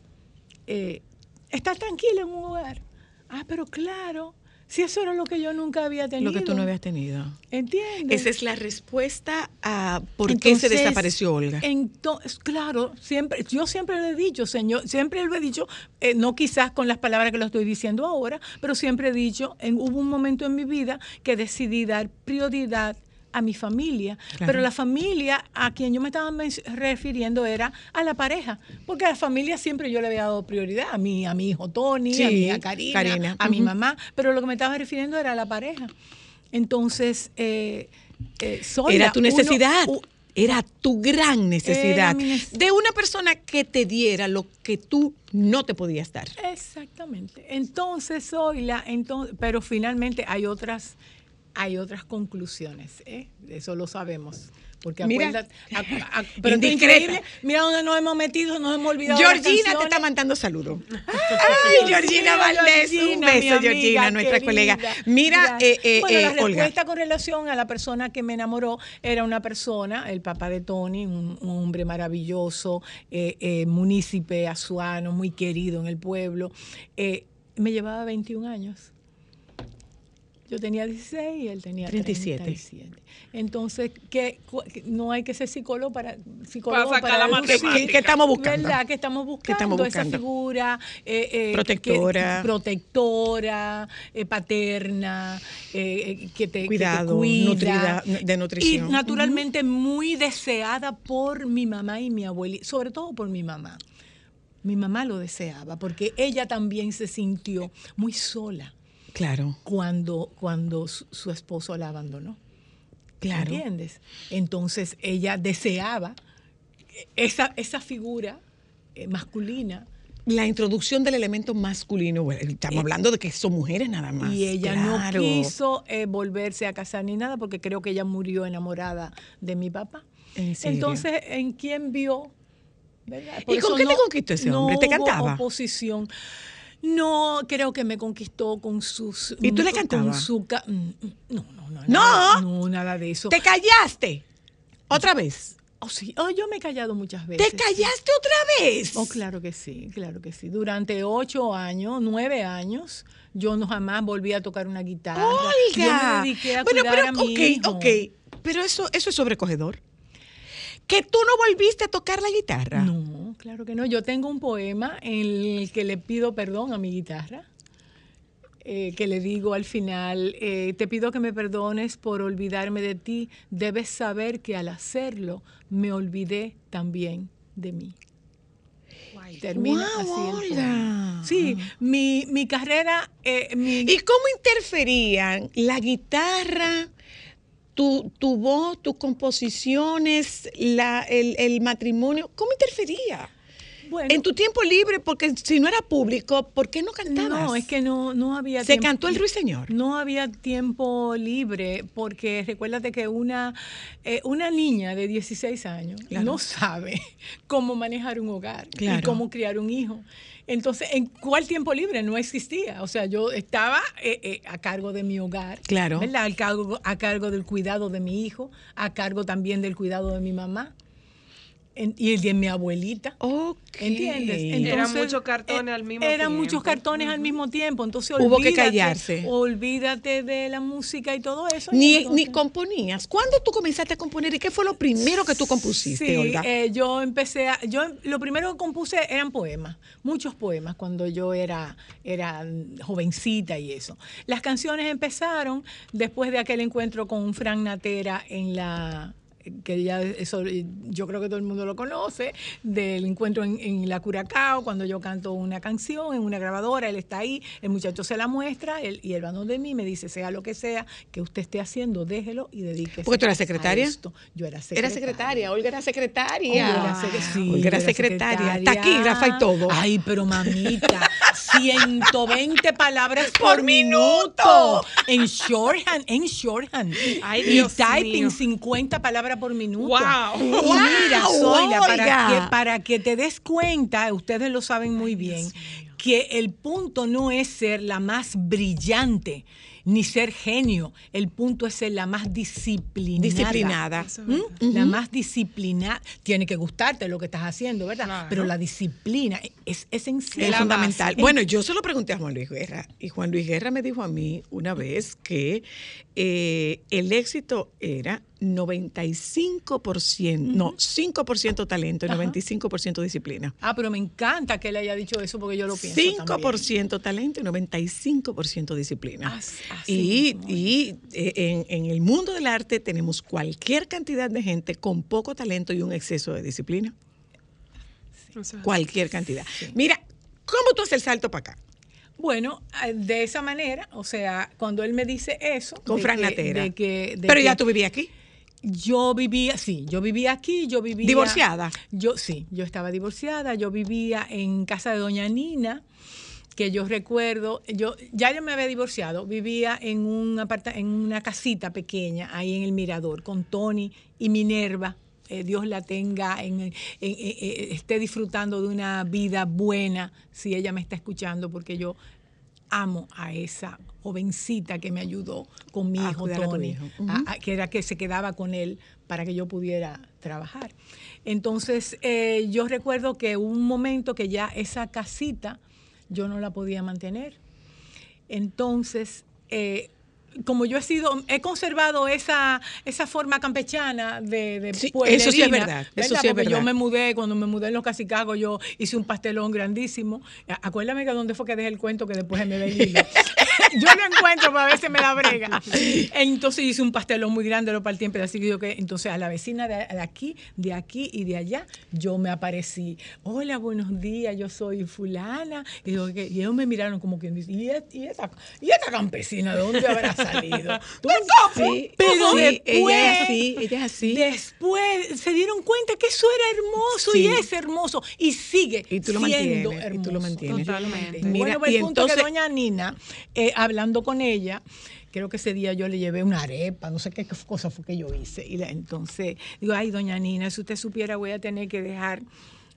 eh, estar tranquila en un hogar. Ah, pero claro, si eso era lo que yo nunca había tenido. Lo que tú no habías tenido. ¿Entiendes? Esa es la respuesta a por qué se desapareció Olga. Entonces, claro, siempre, yo siempre lo he dicho, señor, siempre lo he dicho, eh, no quizás con las palabras que lo estoy diciendo ahora, pero siempre he dicho, en, hubo un momento en mi vida que decidí dar prioridad a mi familia, Claro. pero la familia a quien yo me estaba refiriendo era a la pareja, porque a la familia siempre yo le había dado prioridad, a mi, a mi hijo Tony, a mi a Karina, Karina, a mi mamá, pero lo que me estaba refiriendo era a la pareja. Entonces, eh, eh, Era tu necesidad. era tu gran necesidad de una persona que te diera lo que tú no te podías dar. Exactamente. Entonces, Zoila, entonces, pero finalmente hay otras, hay otras conclusiones, ¿eh? Eso lo sabemos. Porque Mira, pero es indiscreta. increíble. Mira dónde nos hemos metido, nos hemos olvidado. Georgina te está mandando saludos. Ay, Georgina mío, Valdés, un beso, amiga Georgina, nuestra querida. colega. Mira, eh, eh, bueno, eh, la Olga. respuesta con relación a la persona que me enamoró era una persona, el papá de Tony, un, un hombre maravilloso, eh, eh, munícipe azuano, muy querido en el pueblo. Eh, me llevaba 21 años. Yo tenía 16 y él tenía 37. 37. Entonces, que no hay que ser psicólogo para psicólogo Para sacar la deducir. ¿Qué estamos buscando? ¿Verdad? Que estamos buscando, estamos esa figura eh, eh, Protectora. que- protectora, eh, paterna, eh, eh, que te, que te Cuidado, cuida. nutrida, de nutrición. Y naturalmente muy deseada por mi mamá y mi abuelita, sobre todo por mi mamá. Mi mamá lo deseaba porque ella también se sintió muy sola Claro, cuando, cuando su, su esposo la abandonó. claro. ¿Entiendes? Entonces ella deseaba esa, esa figura eh, masculina La introducción del elemento masculino, bueno, estamos hablando de que son mujeres nada más. y ella claro. no quiso eh, volverse a casar ni nada porque creo que ella murió enamorada de mi papá. ¿En serio? Entonces, ¿en quién vio? ¿Verdad? ¿Y con qué te conquistó ese hombre? ¿Te hubo cantaba? oposición. No, creo que me conquistó con sus... ¿Y tú le con cantabas? su ca- mm, no, no, no. ¿No? Nada, no, nada de eso. ¿Te callaste? ¿Otra vez? Oh, sí. Oh, yo me he callado muchas veces. ¿Te callaste otra vez? Oh, claro que sí, claro que sí. Durante ocho años, nueve años, yo no jamás volví a tocar una guitarra. Yo Olga. me dediqué a bueno, cuidar pero a mi ok, hijo. ok. Pero eso, eso es sobrecogedor. Que tú no volviste a tocar la guitarra. No, claro que no. Yo tengo un poema en el que le pido perdón a mi guitarra. eh, que le digo al final, eh, te pido que me perdones por olvidarme de ti. Debes saber que al hacerlo me olvidé también de mí. Termina Guau, así el. Sí, mi, mi carrera, eh, mi, ¿Y cómo interferían la guitarra, tu, tu voz, tus composiciones, la, el, el matrimonio? ¿Cómo interfería? bueno, En tu tiempo libre, porque si no era público, ¿por qué no cantabas? no, es que no, no había Se tiempo. cantó el Ruiseñor. No había tiempo libre porque recuérdate que una, eh, una niña de 16 años Claro. no sabe cómo manejar un hogar y Claro. cómo criar un hijo. Entonces, ¿en cuál tiempo libre? No existía. O sea, yo estaba eh, eh, a cargo de mi hogar, Claro. ¿verdad? Cargo, a cargo del cuidado de mi hijo, a cargo también del cuidado de mi mamá en- y el de mi abuelita. ¿Entiendes? Eran Entonces, muchos cartones eh, al mismo Eran tiempo. muchos cartones al mismo tiempo. Entonces, Hubo que callarse. Olvídate de la música y todo eso. Ni, entonces- ni componías. ¿Cuándo tú comenzaste a componer y qué fue lo primero que tú compusiste, Sí, Olga? eh, yo empecé a, yo lo primero que compuse eran poemas, muchos poemas cuando yo era, era jovencita y eso. Las canciones empezaron después de aquel encuentro con Fran Natera en la que ya eso yo creo que todo el mundo lo conoce, del encuentro en, en la Curacao, cuando yo canto una canción en una grabadora, él está ahí, el muchacho se la muestra, él, y él va donde mí, me dice, sea lo que sea que usted esté haciendo, déjelo y dedíquese Porque tú eras a secretaria. esto. Yo era Era secretaria. secretaria, Olga era secretaria. Olga era secre- sí, Olga era secretaria, taquígrafa y todo. Ay, pero mamita, 120 palabras por, Por minuto. En shorthand, en shorthand. Ay, y typing mío. 50 palabras por minuto. Wow. Y mira, Zoila, para que, para que te des cuenta, ustedes lo saben muy bien, que el punto no es ser la más brillante ni ser genio, el punto es ser la más disciplinada. Disciplinada. ¿Mm? La más disciplinada. Tiene que gustarte lo que estás haciendo, ¿verdad? Claro. Pero la disciplina es esencial. Es fundamental. base. Bueno, yo se lo pregunté a Juan Luis Guerra y Juan Luis Guerra me dijo a mí una vez que eh, el éxito era 95%, no, 5% talento y 95% disciplina. Ah, pero me encanta que él haya dicho eso porque yo lo pienso. también. 5% talento y 95% disciplina. Así y y, eh, en, en el mundo del arte tenemos cualquier cantidad de gente con poco talento y un exceso de disciplina. Cualquier cantidad. Mira, ¿cómo tú haces el salto para acá? Bueno, eh, de esa manera, o sea, cuando él me dice eso. Con de Fran que- Natera. de que- de Pero ya tú vivías aquí. Yo vivía, sí, yo vivía aquí, yo vivía. ¿Divorciada? Yo sí, yo estaba divorciada, yo vivía en casa de doña Nina, que yo recuerdo, yo ya yo me había divorciado, vivía en un aparta, en una casita pequeña ahí en el Mirador con Tony y Minerva. eh, Dios la tenga, en, en- en- en- esté disfrutando de una vida buena, si ella me está escuchando, porque yo amo a esa jovencita que me ayudó con mi hijo Tony, hijo. a- a- que era que se quedaba con él para que yo pudiera trabajar. Entonces, eh, yo recuerdo que hubo un momento que ya esa casita yo no la podía mantener. Entonces, eh, como yo he sido, he conservado esa, esa forma campechana de, de Sí, pueblerina, eso sí es verdad, eso sí es Porque yo verdad. me mudé, cuando me mudé en los Casicagos, yo hice un pastelón grandísimo. Acuérdame que dónde fue que dejé el cuento que después me ve. yo lo encuentro para ver si me la brega. Entonces hice un pastelón muy grande, lo partí en pedacitos. y yo que- Entonces a la vecina de, de aquí, de aquí y de allá, yo me aparecí. Hola, buenos días, yo soy fulana. Y, que- y ellos me miraron como quien dice, ¿y, y esa, y esta campesina de dónde habrá salido? ¿Tú Sí, pero sí, después, ella es así, ella es así. Después se dieron cuenta que eso era hermoso Sí. y es hermoso y sigue Y tú lo siendo mantienes, y hermoso. tú lo mantienes. Totalmente. Mira, bueno, pues y el punto entonces- que doña Nina, eh, hablando con ella, creo que ese día yo le llevé una arepa, no sé qué cosa fue que yo hice. Y la- entonces digo, ay, doña Nina, si usted supiera, voy a tener que dejar,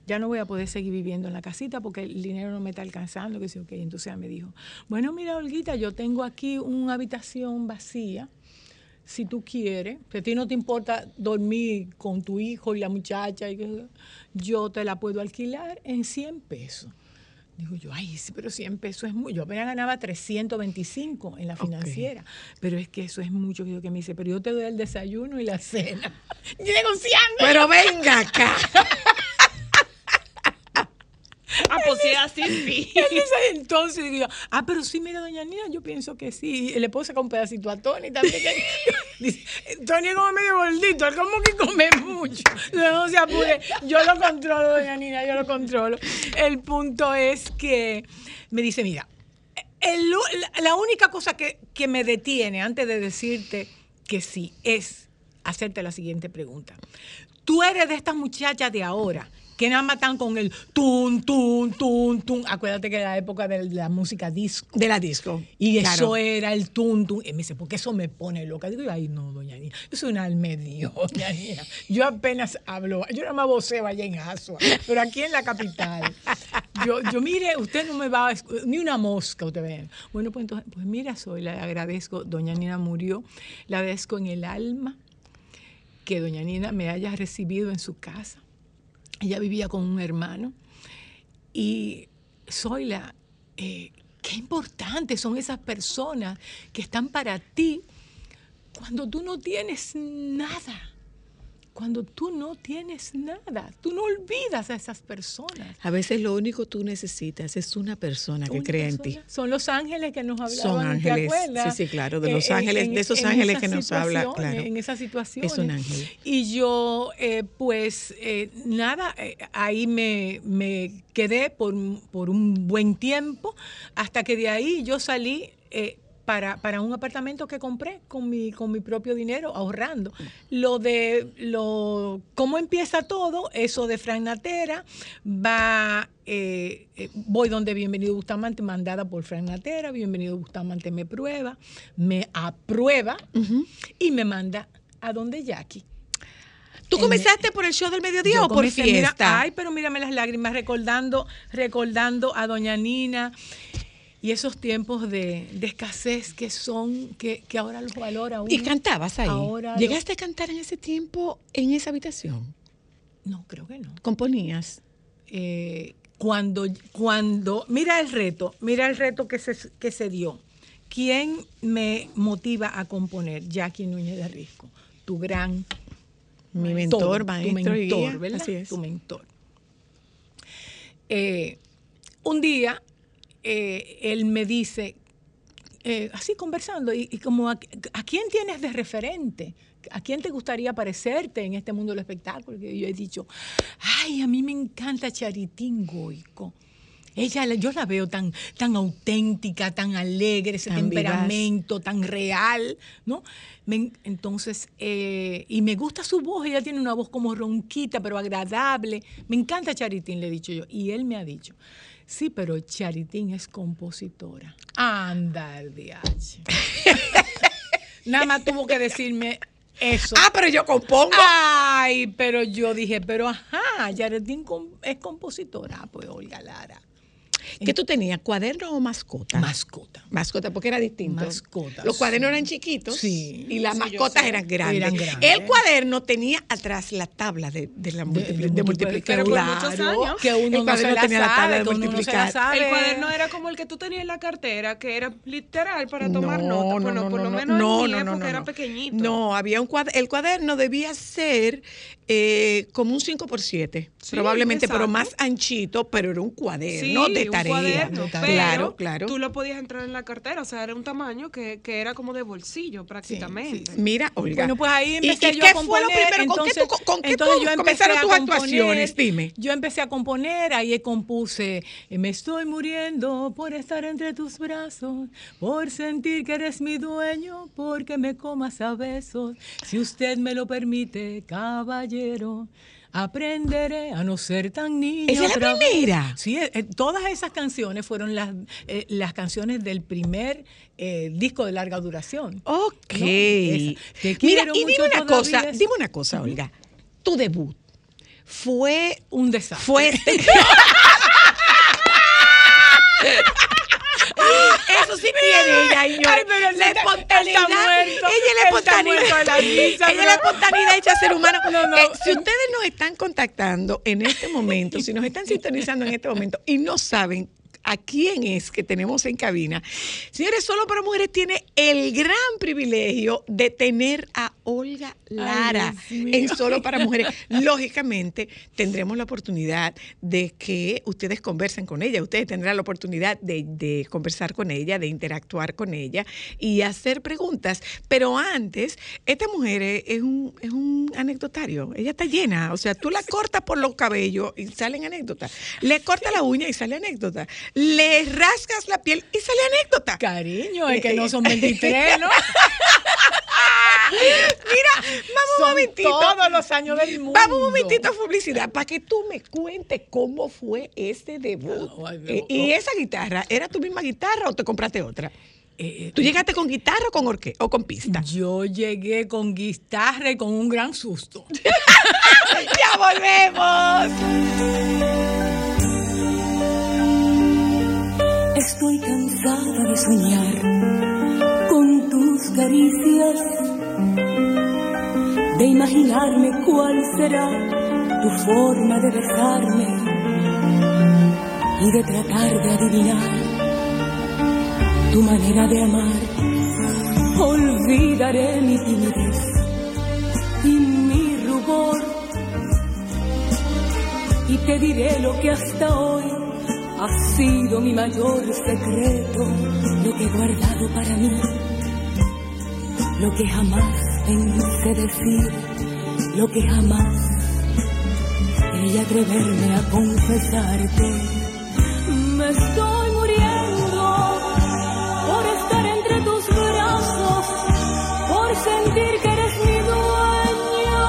ya no voy a poder seguir viviendo en la casita porque el dinero no me está alcanzando, que sí, ok. Entonces ella me dijo, bueno, mira, Olguita, yo tengo aquí una habitación vacía si tú quieres, que a ti no te importa dormir con tu hijo y la muchacha, yo te la puedo alquilar en 100 pesos. Digo yo, ay, sí, pero 100 pesos es mucho. Yo apenas ganaba 325 en la financiera, pero es que eso es mucho. Digo, que me dice, pero yo te doy el desayuno y la cena. Y negociando. Pero venga acá. Ah, pues sí, así sí. Él dice, entonces digo yo, ah, pero sí, mira, doña Nina, yo pienso que sí. Le puedo sacar un pedacito a Tony también. Dice, Tony es como medio gordito, él como que come mucho. No se apure, yo lo controlo, doña Nina, yo lo controlo. El punto es que me dice, mira, la única cosa que, que me detiene antes de decirte que sí es hacerte la siguiente pregunta. Tú eres de estas muchachas de ahora que nada más están con el tun, tun, tun, tun. Acuérdate que era la época de la música disco. De la disco. Y Claro. eso era el tun, tun. Y me dice, porque eso me pone loca. Digo, ay, no, doña Nina. Yo soy una almedio, doña Nina. Yo apenas hablo. Yo nada más voceo allá en Asua. Pero aquí en la capital. Yo, yo, mire, usted no me va a... Ni una mosca usted ve. Bueno, pues entonces, pues mira, soy, le agradezco. Doña Nina murió. Le agradezco en el alma que doña Nina me haya recibido en su casa. Ella vivía con un hermano. Y soy la... eh, qué importantes son esas personas que están para ti cuando tú no tienes nada. Cuando tú no tienes nada. Tú no olvidas a esas personas. A veces lo único que tú necesitas es una persona que crea en ti. Son los ángeles que nos hablaban. Son ¿te ángeles, sí, sí, claro, de Eh, los ángeles, en- de esos ángeles que nos habla, claro. En esas situaciones. Es un ángel. Y yo, eh, pues, eh, nada, eh, ahí me, me quedé por, por un buen tiempo, hasta que de ahí yo salí. Para, para un apartamento que compré con mi, con mi propio dinero, ahorrando. Lo de lo cómo empieza todo, eso de Frank Natera, va, eh, eh, voy donde Bienvenido Bustamante, mandada por Frank Natera, Bienvenido Bustamante me prueba, me aprueba y me manda a donde Jackie. ¿Tú En- comenzaste por el show del mediodía Yo o por comencé, mira, fiesta? ay, pero mírame las lágrimas, recordando, recordando a Doña Nina y esos tiempos de, de escasez que son, que, que ahora los valora uno. ¿Y cantabas ahí? Ahora ¿Llegaste a cantar en ese tiempo en esa habitación? No, creo que no. ¿Componías? Eh, cuando, cuando, mira el reto, mira el reto que se, que se dio. ¿Quién me motiva a componer? Jackie Núñez de Risco, tu gran Mi mentor, mentor, tu y mentor, guía. ¿verdad? Así es. Tu mentor. Eh, un día eh, él me dice, eh, así conversando, y, y como, a, ¿a quién tienes de referente? ¿A quién te gustaría parecerte en este mundo del espectáculo? Que yo he dicho, ay, a mí me encanta Charitín Goico. Ella, la- yo la veo tan, tan auténtica, tan alegre, ese Tan vivaz. temperamento, tan real, ¿no? Me entonces, eh, y me gusta su voz, ella tiene una voz como ronquita, pero agradable. Me encanta Charitín, le he dicho yo. Y él me ha dicho, sí, pero Charitín es compositora. Anda, el DH. Nada más tuvo que decirme eso. Ah, pero yo compongo. Ay, pero yo dije, pero ajá, Charitín es compositora. Ah, Pues Olga Lara. ¿Qué tú tenías? ¿Cuaderno o mascota? Mascota. Mascota, porque era distinto. Mascotas, Los cuadernos sí. eran chiquitos Sí. y las Sí, mascotas eran grandes. Eran grandes. El cuaderno tenía atrás la tabla de, de la multipli- de, de multiplicar. Pero por Claro. muchos años. Que uno el no se cuaderno la tenía la tabla de no multiplicar. sabe. El cuaderno era como el que tú tenías en la cartera, que era literal para tomar No, nota. no, Bueno, no, por no, lo no, menos no, en mi no, no, época no, era no. pequeñito. No, había un cuaderno, el cuaderno debía ser eh, como un 5 por 7 Sí, probablemente, pero más anchito, pero era un cuaderno Sí, de un tarea. cuaderno, pero Claro, claro. Tú lo podías entrar en la cartera, o sea, era un tamaño que, que era como de bolsillo prácticamente. Mira, Olga. Bueno, pues ahí ¿Y- empecé y yo qué a componer. fue lo primero? ¿Con qué entonces, tú- con qué entonces tú yo comenzaron a tus componer, actuaciones? Dime. Yo empecé a componer, ahí compuse, eh, me estoy muriendo por estar entre tus brazos, por sentir que eres mi dueño, porque me comas a besos. Si usted me lo permite, caballero. Aprenderé a no ser tan niño. ¿Esa es la primera? Sí, eh, eh, todas esas canciones fueron las, eh, las canciones del primer eh, disco de larga duración. Ok. No. Te Mira, y dime una cosa, dime una cosa, Olga. Tu debut fue Un desastre. fue este- Eso sí tiene ella, señores. Ay, pero la espontaneidad. muerto. Ella es la espontaneidad. de la ella es la espontaneidad hecha ser humano. No, no. Eh, si ustedes nos están contactando en este momento, si nos están sintonizando en este momento y no saben a quién es que tenemos en cabina, señores, solo para mujeres tiene el gran privilegio de tener a Olga Lara en Solo para Mujeres. Lógicamente, tendremos la oportunidad de que ustedes conversen con ella. Ustedes tendrán la oportunidad de, de conversar con ella, de interactuar con ella y hacer preguntas. Pero antes, esta mujer es, un, es un anecdotario. Ella está llena. O sea, tú la cortas por los cabellos y salen anécdotas. Le cortas la uña y sale anécdota. Le rascas la piel y sale anécdota. Cariño, es que no son 23, ¿no? Mira, vamos un momentito. todos los años del mundo. Vamos un momentito a publicidad para que tú me cuentes cómo fue ese debut. Ay, Eh, no. y esa guitarra, ¿era tu misma guitarra o te compraste otra? Eh, ¿Tú llegaste con guitarra o con orque o con pista? Yo llegué con guitarra y con un gran susto. ¡Ya volvemos! Estoy cansada de soñar caricias, de imaginarme cuál será tu forma de besarme y de tratar de adivinar tu manera de amar. Olvidaré mi timidez y mi rubor y te diré lo que hasta hoy ha sido mi mayor secreto, lo que he guardado para mí, lo que jamás pensé decir, lo que jamás quería atreverme a confesarte. Me estoy muriendo por estar entre tus brazos, por sentir que eres mi dueño,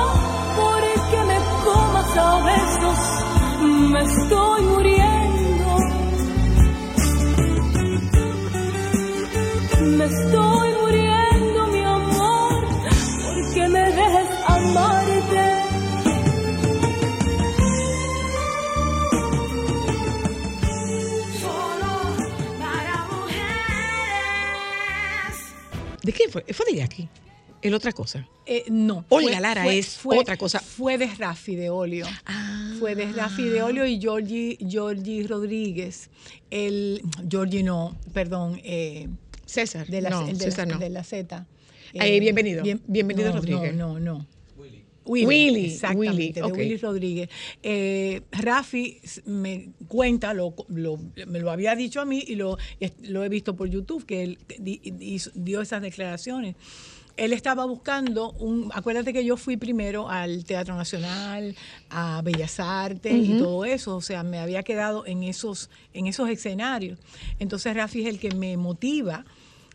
por que me comas a besos. Me estoy muriendo. Me estoy fue? Fue de Jackie. El otra cosa. Eh, no. Olga Lara es otra cosa. Fue de Rafi de Olio. Fue de Rafi de Olio y Georgie, Georgie Rodríguez. El, Georgie no, perdón, eh, César. de la, no, de César la, no. de la Z. Eh, bienvenido. Bienvenido, no, Rodríguez. No, no, no. Willy. Willy, exactamente, Willy, de ok. Willy Rodríguez. Eh, Rafi me cuenta, lo, lo- me lo había dicho a mí y lo, he visto por YouTube, que él di- dio esas declaraciones. Él estaba buscando un. Acuérdate que yo fui primero al Teatro Nacional, a Bellas Artes y todo eso. O sea, me había quedado en esos, en esos escenarios. Entonces, Rafi es el que me motiva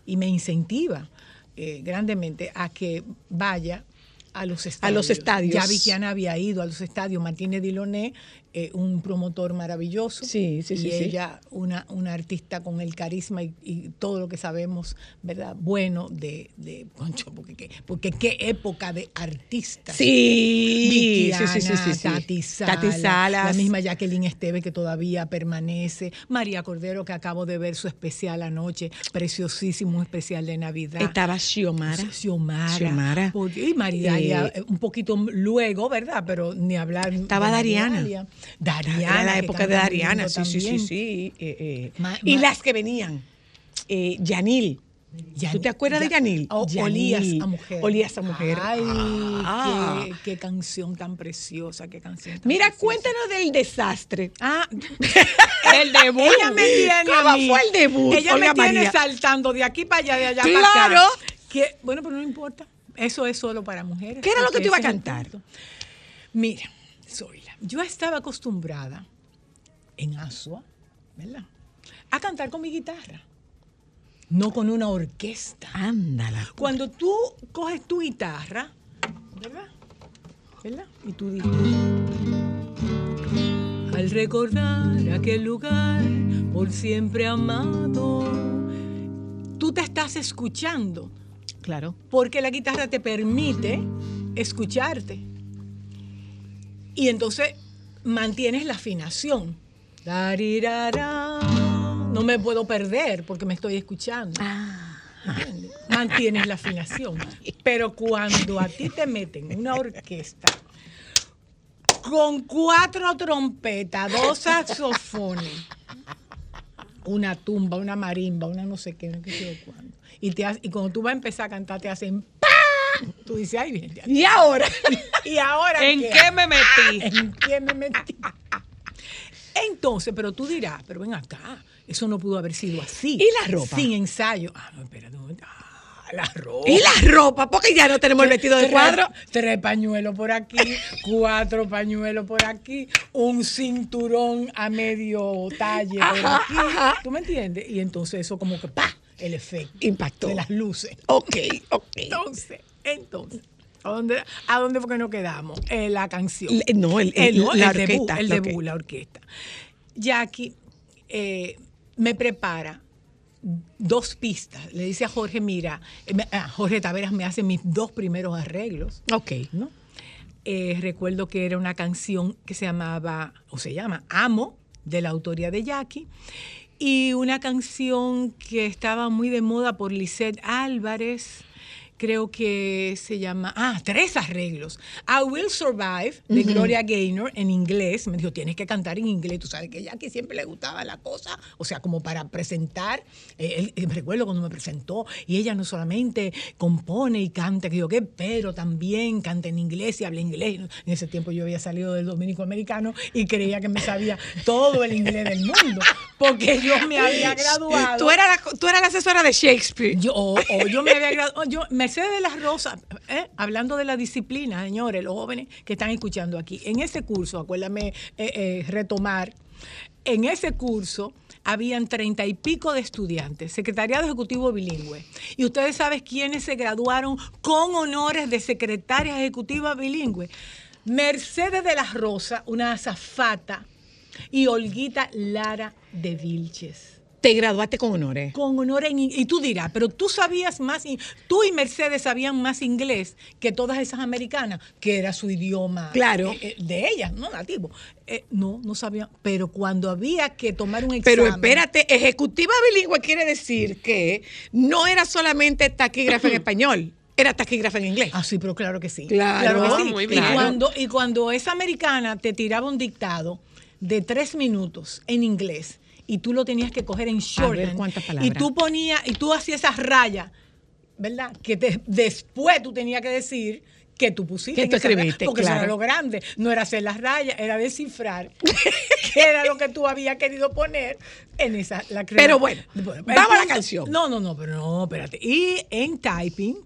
y me incentiva eh, grandemente a que vaya a los estadios. A los estadios. Ya vi que Ana había ido a los estadios. Martínez Diloné, eh, un promotor maravilloso. Sí, sí, y sí, ella, una, una artista con el carisma y, y todo lo que sabemos, ¿verdad? Bueno de, de Concho, porque, qué- porque qué época de artistas. Sí, sí, sí, sí. Tati Salas, Tati Salas. la misma Jacqueline Esteve que todavía permanece, María Cordero que acabo de ver su especial anoche, preciosísimo especial de Navidad. Estaba Xiomara. Xiomara. Xiomara. Porque- y Maridalia, Eh, eh, un poquito luego, ¿verdad? Pero ni hablar. Estaba Dariana. Dariana. Era la época de Dariana, sí, sí, sí, sí. eh, eh. Ma- y ma- las que venían. Eh, Yanil. Yan- ¿Tú te acuerdas de Ya- Yanil? O- Yanil. Olías a mujer. Olías a mujer. Ay, Ah. qué, qué canción tan preciosa, qué canción tan Mira, preciosa. cuéntanos del desastre. Ah, El debut. ella me tiene a ¿Cómo mí. fue el debut? Ella me tiene María? saltando de aquí para allá, de allá Claro. para acá. Que, bueno, pero no importa. Eso es solo para mujeres. ¿Qué era lo que te iba a cantar? Mira, Zoila, yo estaba acostumbrada en Asua, ¿verdad? A cantar con mi guitarra, no con una orquesta. Ándala. Cuando tú coges tu guitarra, ¿verdad? ¿Verdad? Y tú dices. Al recordar aquel lugar por siempre amado, tú te estás escuchando, Claro. porque la guitarra te permite escucharte. Y entonces mantienes la afinación. No me puedo perder porque me estoy escuchando. ¿Entiendes? Mantienes la afinación. Pero cuando a ti te meten una orquesta con cuatro trompetas, dos saxofones, una tumba, una marimba, una no sé qué, no sé qué cuándo, Y, te ha- y cuando tú vas a empezar a cantar, te hacen. Tú dices, ay, bien. Y ahora, ¿Y ahora ¿En qué me metí? ¿En qué me metí? Entonces, pero tú dirás, pero ven acá, eso no pudo haber sido así. ¿Y la ropa? Sin ensayo. Ah, no, espérate un momento. Ah, la ropa. y la ropa, porque ya no tenemos el vestido de Tres- cuadro. Tres pañuelos por aquí, cuatro pañuelos por aquí, un cinturón a medio talle por Ajá, aquí. ajá. ¿Tú me entiendes? Y entonces eso como que ¡pa! El efecto Impactó. de las luces. Ok, ok. Entonces, entonces, ¿a dónde, a dónde fue que nos quedamos? En la canción. Le- no, el- el- no, la debut, orquesta, el la debut, orquesta. la orquesta. Jackie eh, me prepara dos pistas. Le dice a Jorge, mira, eh, me- a Jorge Taveras me hace mis dos primeros arreglos. Ok. ¿no? Eh, recuerdo que era una canción que se llamaba, o se llama, Amo, de la autoría de Jackie, y una canción que estaba muy de moda por Lisette Álvarez, creo que se llama, ah, tres arreglos. I Will Survive, de Gloria Gaynor, en inglés. Me dijo, tienes que cantar en inglés. Tú sabes que a Jackie siempre le gustaba la cosa, o sea, como para presentar. Eh, él- eh, me recuerdo cuando me presentó, y ella no solamente compone y canta, que yo qué, pero también canta en inglés y habla inglés. En ese tiempo yo había salido del dominico americano y creía que me sabía todo el inglés del mundo, porque yo me había graduado. Tú eras, la, tú eras la asesora de Shakespeare. Yo, o, o yo me había graduado. Yo, Mercedes de las Rosas, ¿eh? hablando de la disciplina, señores, los jóvenes que están escuchando aquí. En ese curso, acuérdame eh, eh, retomar, en ese curso habían treinta y pico de estudiantes, secretariado ejecutivo bilingüe. Y ustedes saben quiénes se graduaron con honores de secretaria ejecutiva bilingüe. Mercedes de las Rosas, una azafata, y Olguita Lara de Vilches Te graduaste con honores. con honor en in- y tú dirás, pero tú sabías más, tú y Mercedes sabían más inglés que todas esas americanas, que era su idioma Claro. eh, eh, de ellas, no nativo. Eh, no, no sabían, pero cuando había que tomar un examen. Pero espérate, ejecutiva bilingüe quiere decir que no era solamente taquígrafa en español, era taquígrafa en inglés. Ah, sí, pero claro que sí. Claro, que sí. muy y, cuando, y cuando esa americana te tiraba un dictado de tres minutos en inglés y tú lo tenías que coger en cuántas y tú ponías y tú hacías esas rayas, ¿verdad? Que te- después tú tenías que decir que tú pusiste. Que tú escribiste, porque eso era lo grande. No era hacer las rayas, era descifrar qué era lo que tú habías querido poner en esa. La Pero bueno, vamos a la canción. No, no, no, pero no, espérate. Y en typing,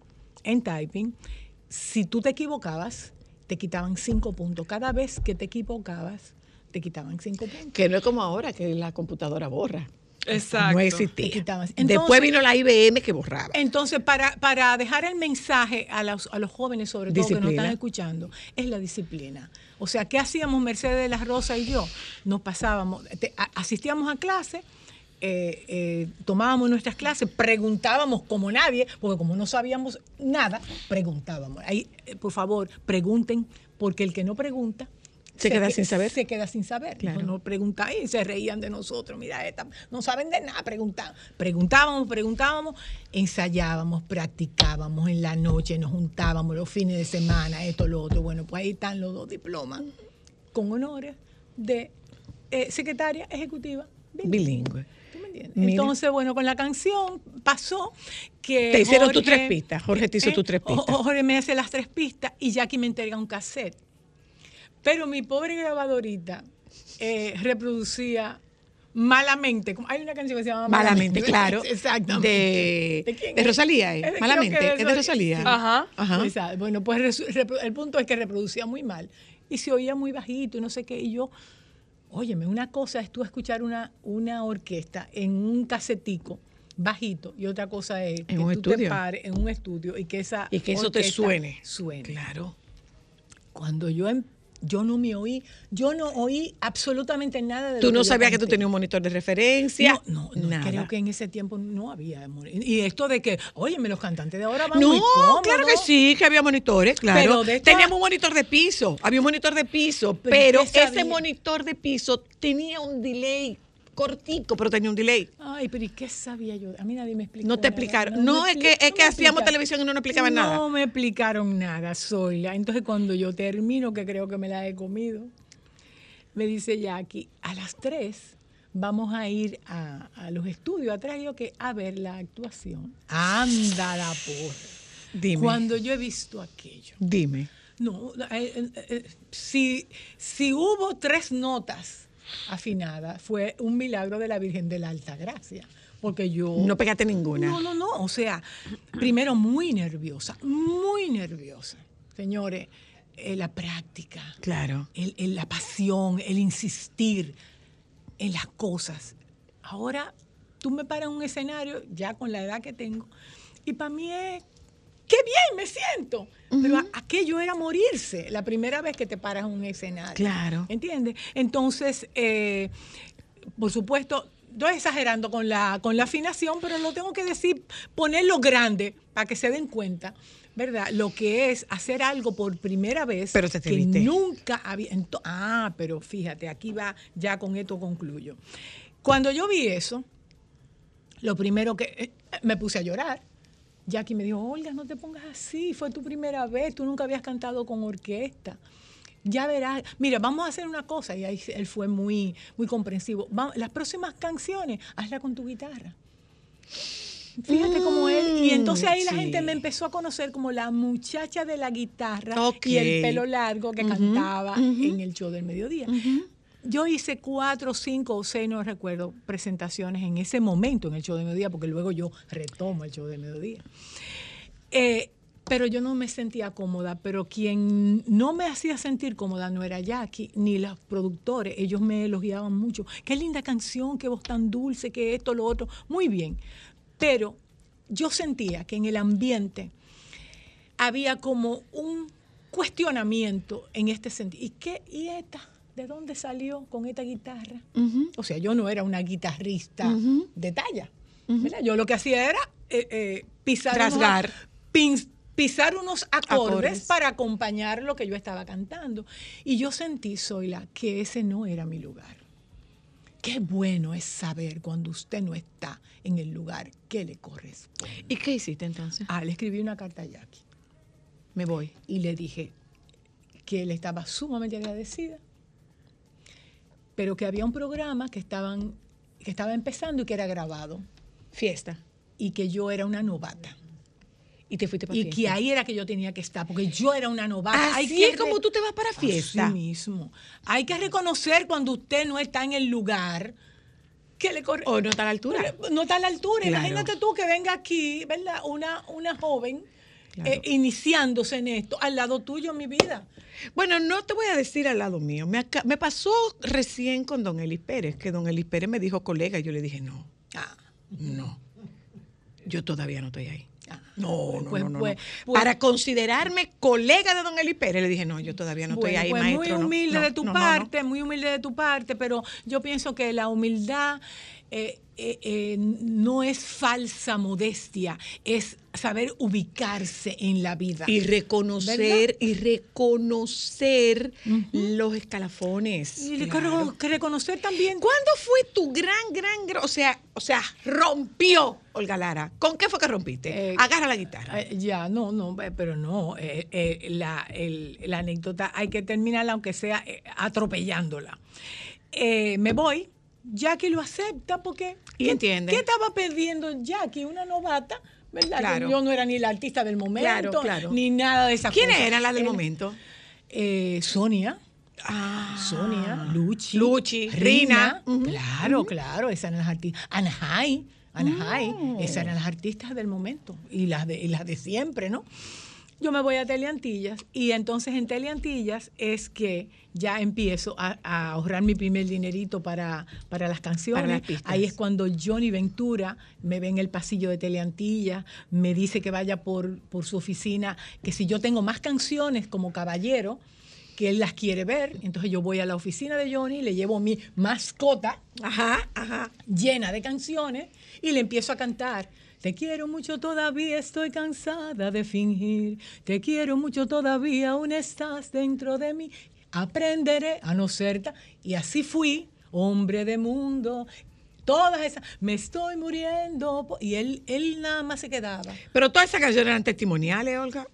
en typing, si tú te equivocabas, te quitaban cinco puntos. Cada vez que te equivocabas, te quitaban cinco puntos. Que no es como ahora que la computadora borra. Exacto. No existía. Después vino la IBM que borraba. Entonces, para, para dejar el mensaje a los, a los jóvenes, sobre todo que nos están escuchando, es la disciplina. O sea, ¿qué hacíamos Mercedes de las Rosas y yo? Nos pasábamos, te- a- asistíamos a clase, eh, eh, tomábamos nuestras clases, preguntábamos como nadie, porque como no sabíamos nada, preguntábamos. Ahí, eh, por favor, pregunten, porque el que no pregunta Se queda que- sin saber. Se queda sin saber. Claro. No, no preguntaban y se reían de nosotros. Mira, esta, no saben de nada, preguntaban. Preguntábamos, preguntábamos, ensayábamos, practicábamos en la noche, nos juntábamos los fines de semana, esto, lo otro. Bueno, pues ahí están los dos diplomas con honores de eh, secretaria ejecutiva. Bilingüe. ¿Tú me entiendes? Mira. Entonces, bueno, con la canción pasó que. Te hicieron tus tres pistas. Jorge te hizo eh, tus tres Jo- pistas. Jorge me hace las tres pistas y Jackie me entrega un cassette. Pero mi pobre grabadorita eh, reproducía malamente. como- Hay una canción que se llama Malamente, claro. Exactamente. De, ¿De quién de? Rosalía, Es ¿eh? de- Malamente. que de Es de Rosal- Rosalía. sí. Ajá. Ajá. Bueno, pues el punto es que reproducía muy mal y se oía muy bajito y no sé qué. Y yo, óyeme, una cosa es tú escuchar una, una orquesta en un casetico bajito y otra cosa es que En un tú te estudio. pares en un estudio y que esa Y que eso te suene. suene. Claro. Cuando yo em- yo no me oí, yo no oí absolutamente nada de Tú lo no sabías que tú tenías un monitor de referencia. No, no, no, nada. creo que en ese tiempo no había. Y esto de que, óyeme, los cantantes de ahora van muy No, claro que sí, que había monitores, claro. Pero Teníamos un monitor de piso, había un monitor de piso, Pero pero, ese monitor de piso tenía un delay cortico, pero tenía un delay. Ay, pero ¿y qué sabía yo? A mí nadie me explicó. No te nada. explicaron. No, es que- es que hacíamos televisión y no nos explicaban nada. No me explicaron nada, Zoila. Entonces cuando yo termino, que creo que me la he comido, me dice Jackie, a las tres vamos a ir a, a los estudios atrás. Yo que a ver la actuación. Anda la porra. Dime. Cuando yo he visto aquello. Dime. No, eh, eh, eh, si, si hubo tres notas afinadas, fue un milagro de la Virgen de la Alta Gracia. Porque yo. No pegaste ninguna. No, no, no. O sea, primero muy nerviosa, muy nerviosa. Señores, eh, la práctica, Claro. el- el- la pasión, el insistir en las cosas. Ahora tú me paras en un escenario, ya con la edad que tengo, y para mí es, qué bien me siento. Pero a- aquello era morirse la primera vez que te paras en un escenario. Claro. ¿Entiendes? Entonces, eh, por supuesto, estoy exagerando con la, con la afinación, pero lo tengo que decir, ponerlo grande para que se den cuenta, ¿verdad? Lo que es hacer algo por primera vez Pero te que nunca había. ah, pero fíjate, aquí va, ya con esto concluyo. Cuando yo vi eso, lo primero que eh, me puse a llorar. Jackie me dijo, Olga, no te pongas así, fue tu primera vez, tú nunca habías cantado con orquesta. Ya verás, mira, vamos a hacer una cosa, y ahí él fue muy, muy comprensivo. Las próximas canciones, hazla con tu guitarra. Fíjate cómo él, y entonces ahí la Mm, gente me empezó a conocer como la muchacha de la guitarra y el pelo largo que cantaba en el show del mediodía. Yo hice cuatro, cinco o seis, no recuerdo, presentaciones en ese momento en el show de mediodía, porque luego yo retomo el show de mediodía. Eh, pero yo no me sentía cómoda, pero quien no me hacía sentir cómoda no era Jackie, ni los productores, ellos me elogiaban mucho. Qué linda canción, qué voz tan dulce, que esto, lo otro, muy bien. Pero yo sentía que en el ambiente había como un cuestionamiento en este sentido. ¿Y qué? ¿Y esta? ¿De dónde salió con esta guitarra? O sea, yo no era una guitarrista de talla. Yo lo que hacía era eh, eh, pisar. Unos, pin- pisar unos acordes, Acordes. para acompañar lo que yo estaba cantando. Y yo sentí, Zoila, que ese no era mi lugar. Qué bueno es saber cuando usted no está en el lugar que le corresponde. ¿Y qué hiciste entonces? Ah, le escribí una carta a Jackie Me voy. y le dije que él estaba sumamente agradecida, pero que había un programa que, estaban, que estaba empezando y que era grabado Fiesta. y que yo era una novata. Y te fuiste para Y fiesta. que ahí era que yo tenía que estar, porque yo era una novata. Así que es como tú te vas para fiesta. Así mismo. Hay que reconocer cuando usted no está en el lugar que le corre. O no está a la altura. No está a la altura. Claro. Imagínate tú que venga aquí, ¿verdad? Una, una joven Claro. eh, iniciándose en esto, al lado tuyo, mi vida. Bueno, no te voy a decir al lado mío. Me, pasó recién con don Elis Pérez, que don Elis Pérez me dijo colega y yo le dije, no, Ah, no, yo todavía no estoy ahí. ah. No, no, Pues- no, no, pues- no. pues- Para considerarme colega de don Elis Pérez, le dije, no, yo todavía no estoy ahí, pues maestro. muy humilde de tu no, no, no". parte, muy humilde de tu parte, pero yo pienso que la humildad eh, eh, eh, no es falsa modestia, es saber ubicarse en la vida. Y reconocer, y reconocer los escalafones. Y claro. reconocer también ¿Cuándo fue tu gran, gran, gran, o sea, o sea, rompió Olga Lara? ¿Con qué fue que rompiste? Eh, Agarra la guitarra. Eh, ya, no, no, pero no. eh, la, el- la anécdota hay que terminarla, aunque sea atropellándola. Me voy. Jackie lo acepta porque. Y ¿qué- entiende. ¿Qué estaba perdiendo Jackie? Una novata, ¿verdad? Que Claro. yo no era ni la artista del momento, Claro, claro. ni nada de esa ¿Quiénes cosa. eran las del momento? Eh, Sonia. Ah, Sonia, Luchi, Luchi, Rina, claro, claro, esas eran las artistas. Anahai, Anahai, Mm. esas eran las artistas del momento y las de, y las de siempre, ¿no? Yo me voy a Teleantillas y entonces en Teleantillas es que ya empiezo a, a ahorrar mi primer dinerito para, para las canciones. Para las pistas. Ahí es cuando Johnny Ventura me ve en el pasillo de Teleantillas, me dice que vaya por, por su oficina, que si yo tengo más canciones como caballero, que él las quiere ver, entonces yo voy a la oficina de Johnny, le llevo mi mascota Ajá, ajá. llena de canciones y le empiezo a cantar. Te quiero mucho todavía, estoy cansada de fingir. Te quiero mucho todavía, aún estás dentro de mí. Aprenderé a no ser Y así fui, hombre de mundo. Todas esas, me estoy muriendo. Y él, él nada más se quedaba. Pero todas esas canciones eran testimoniales, Olga.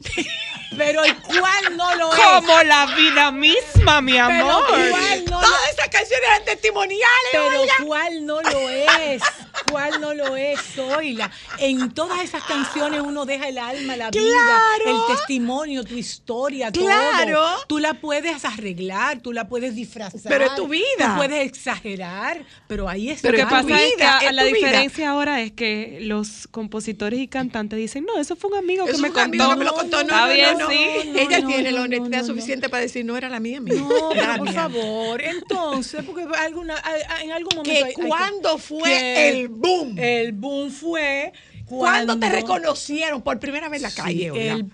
Pero el cual no lo es. Como la vida misma, mi Pero amor. ¿cuál no lo- Todas esas canciones eran testimoniales. Pero oiga. ¿cuál no lo es? ¿Cuál no lo es, Zoila? En todas esas canciones uno deja el alma, la vida, el testimonio, tu historia, Claro. todo. Tú la puedes arreglar, tú la puedes disfrazar. Pero es tu vida. Tú puedes exagerar, pero ahí está. Lo que pasa es que vida, a- es la vida. diferencia ahora es que los compositores y cantantes dicen, no, eso fue un amigo que me amigo contó. que me lo contó. No, Está no, bien, no, no. sí. Ella no, tiene no, la no, honestidad no, no. suficiente para decir, no era la mía, mía. No, pero por mía. favor, entonces, porque alguna, en algún momento. Que hay- hay que- cuándo fue que el boom. El boom fue. ¿Cuándo te cuando- reconocieron por primera vez en la calle, Olga? El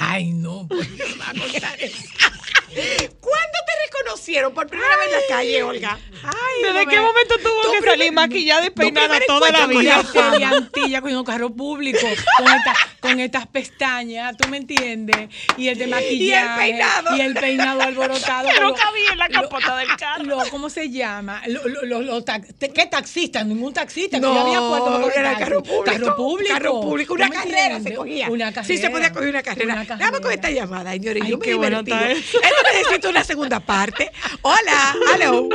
Ay, no, pues no me va a contar eso. ¿Cuándo te reconocieron por primera vez en la calle, Olga? Ay, ¿Desde qué me- momento tuvo Tu que salir maquillada y peinada toda la encuentro con vida? la Antilla cogiendo carro público con, esta- con estas pestañas, ¿tú me entiendes? Y el de maquillaje. peinado. Y el peinado alborotado. Lo- cabía en la lo- capota del carro. lo- ¿Cómo se llama? ¿Qué taxista? Ningún taxista. No, había puesto era carro público. Carro público. Carro público. ¿Tú Una carrera se cogía. Una carrera. Sí, se podía coger una carrera. Una Vamos con esta carrera. llamada, señores. Ay, yo me qué bueno necesita una segunda parte. Hola, hello.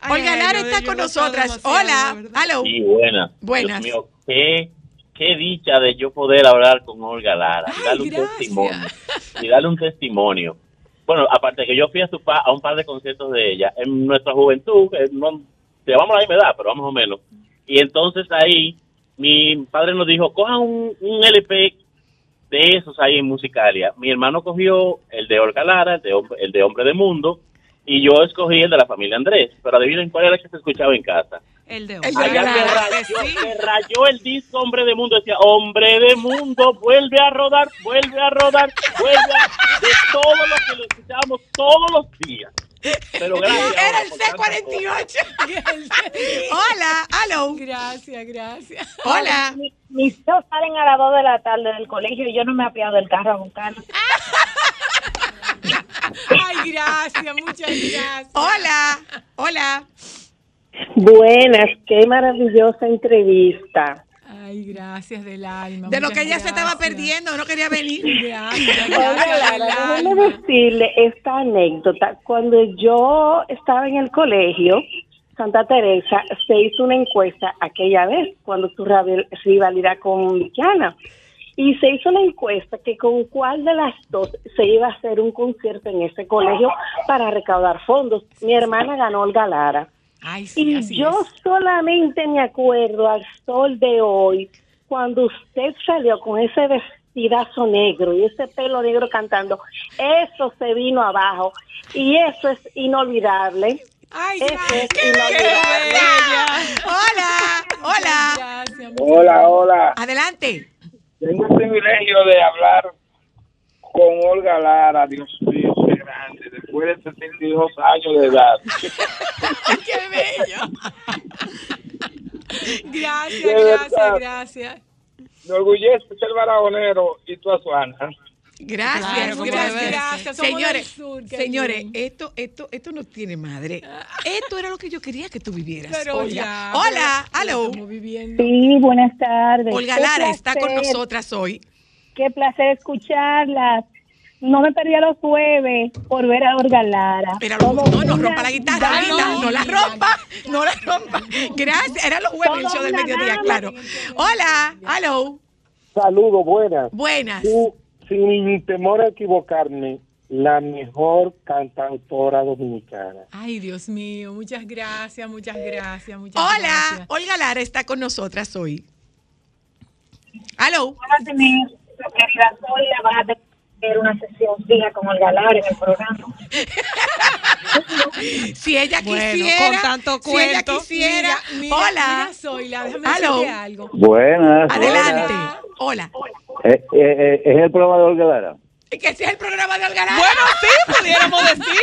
Ay, Olga Lara no, está con nosotras. Hola, hello. Sí, buenas. Buenas. Dios mío, qué, qué dicha de yo poder hablar con Olga Lara y darle un testimonio. Y darle un testimonio. Bueno, aparte de que yo fui a, su pa- a un par de conciertos de ella, en nuestra juventud, eh, no, llevamos la misma edad, pero más o menos. Y entonces ahí, mi padre nos dijo, cojan un, un LP de esos ahí en Musicalia. Mi hermano cogió el de Olga Lara, el de, el de Hombre de Mundo, y yo escogí el de la familia Andrés. Pero adivinen cuál era el que se escuchaba en casa. El de Allá Olga se Lara, rayó, sí. se rayó el disco Hombre de Mundo. Decía, Hombre de Mundo, vuelve a rodar, vuelve a rodar, vuelve a... De todo lo que lo escuchábamos todos los días. Pero gracias. Era el por tanta cosa. C48. Hola, hello. Gracias, gracias. Hola. Mi- Mis hijos salen a las 2 de la tarde del colegio y yo no me he apiado del carro a buscarlos. Ay, gracias, muchas gracias. Hola, hola. Buenas, qué maravillosa entrevista. Ay, gracias del alma. De lo que ella se estaba perdiendo, no quería venir. Gracias, gracias alma. decirle esta anécdota. Cuando yo estaba en el colegio, Santa Teresa, se hizo una encuesta aquella vez, cuando su rivalidad con Vikiana. Y se hizo una encuesta que con cuál de las dos se iba a hacer un concierto en ese colegio para recaudar fondos. Mi hermana ganó Olga Lara. Ay, sí, Y así yo es. solamente me acuerdo al sol de hoy, cuando usted salió con ese vestidazo negro y ese pelo negro cantando, eso se vino abajo y eso es inolvidable. Ay, Eso gracias. es inolvidable. Hola, hola. Gracias, Hola, hola. Adelante. Tengo el privilegio de hablar con Olga Lara, Dios mío, qué grande, después de 72 años de edad. Qué bello. Gracias, De gracias, verdad. gracias. Me orgullece ser barajonero y tu Azuana. Gracias, Claro, gracias. Gracias, somos Señores, sur, señores, bien. esto, esto, esto no tiene madre. Esto era lo que yo quería que tú vivieras. Pero Olga. ya, Hola, hello. Sí, buenas tardes. Olga Qué Lara está con placer, nosotras hoy. Qué placer escucharlas. No me perdía los jueves por ver a Olga Lara. Era Todo lo, no, no rompa la guitarra, dama. Rita, no, la rompa, no la rompa. Gracias, era los jueves el show del mediodía, claro. Hola, hello, Saludos, buenas. buenas. Tú, sin temor a equivocarme, la mejor cantautora dominicana. Ay, Dios mío, muchas gracias, muchas gracias, muchas Hola, gracias. Olga Lara está con nosotras hoy. Hello. Van a tener, querida van a tener una sesión fija con Olga Lara en el programa. Si ella Bueno, quisiera, con tanto si ella cuento. quisiera, Mira, mira, hola, Mira, Zoila, déjame Hello. decirte algo. Buenas. adelante, hola. Eh, eh, eh, es el programa de Olga. Que sea el programa de Olga Lara. Bueno, sí, pudiéramos decir.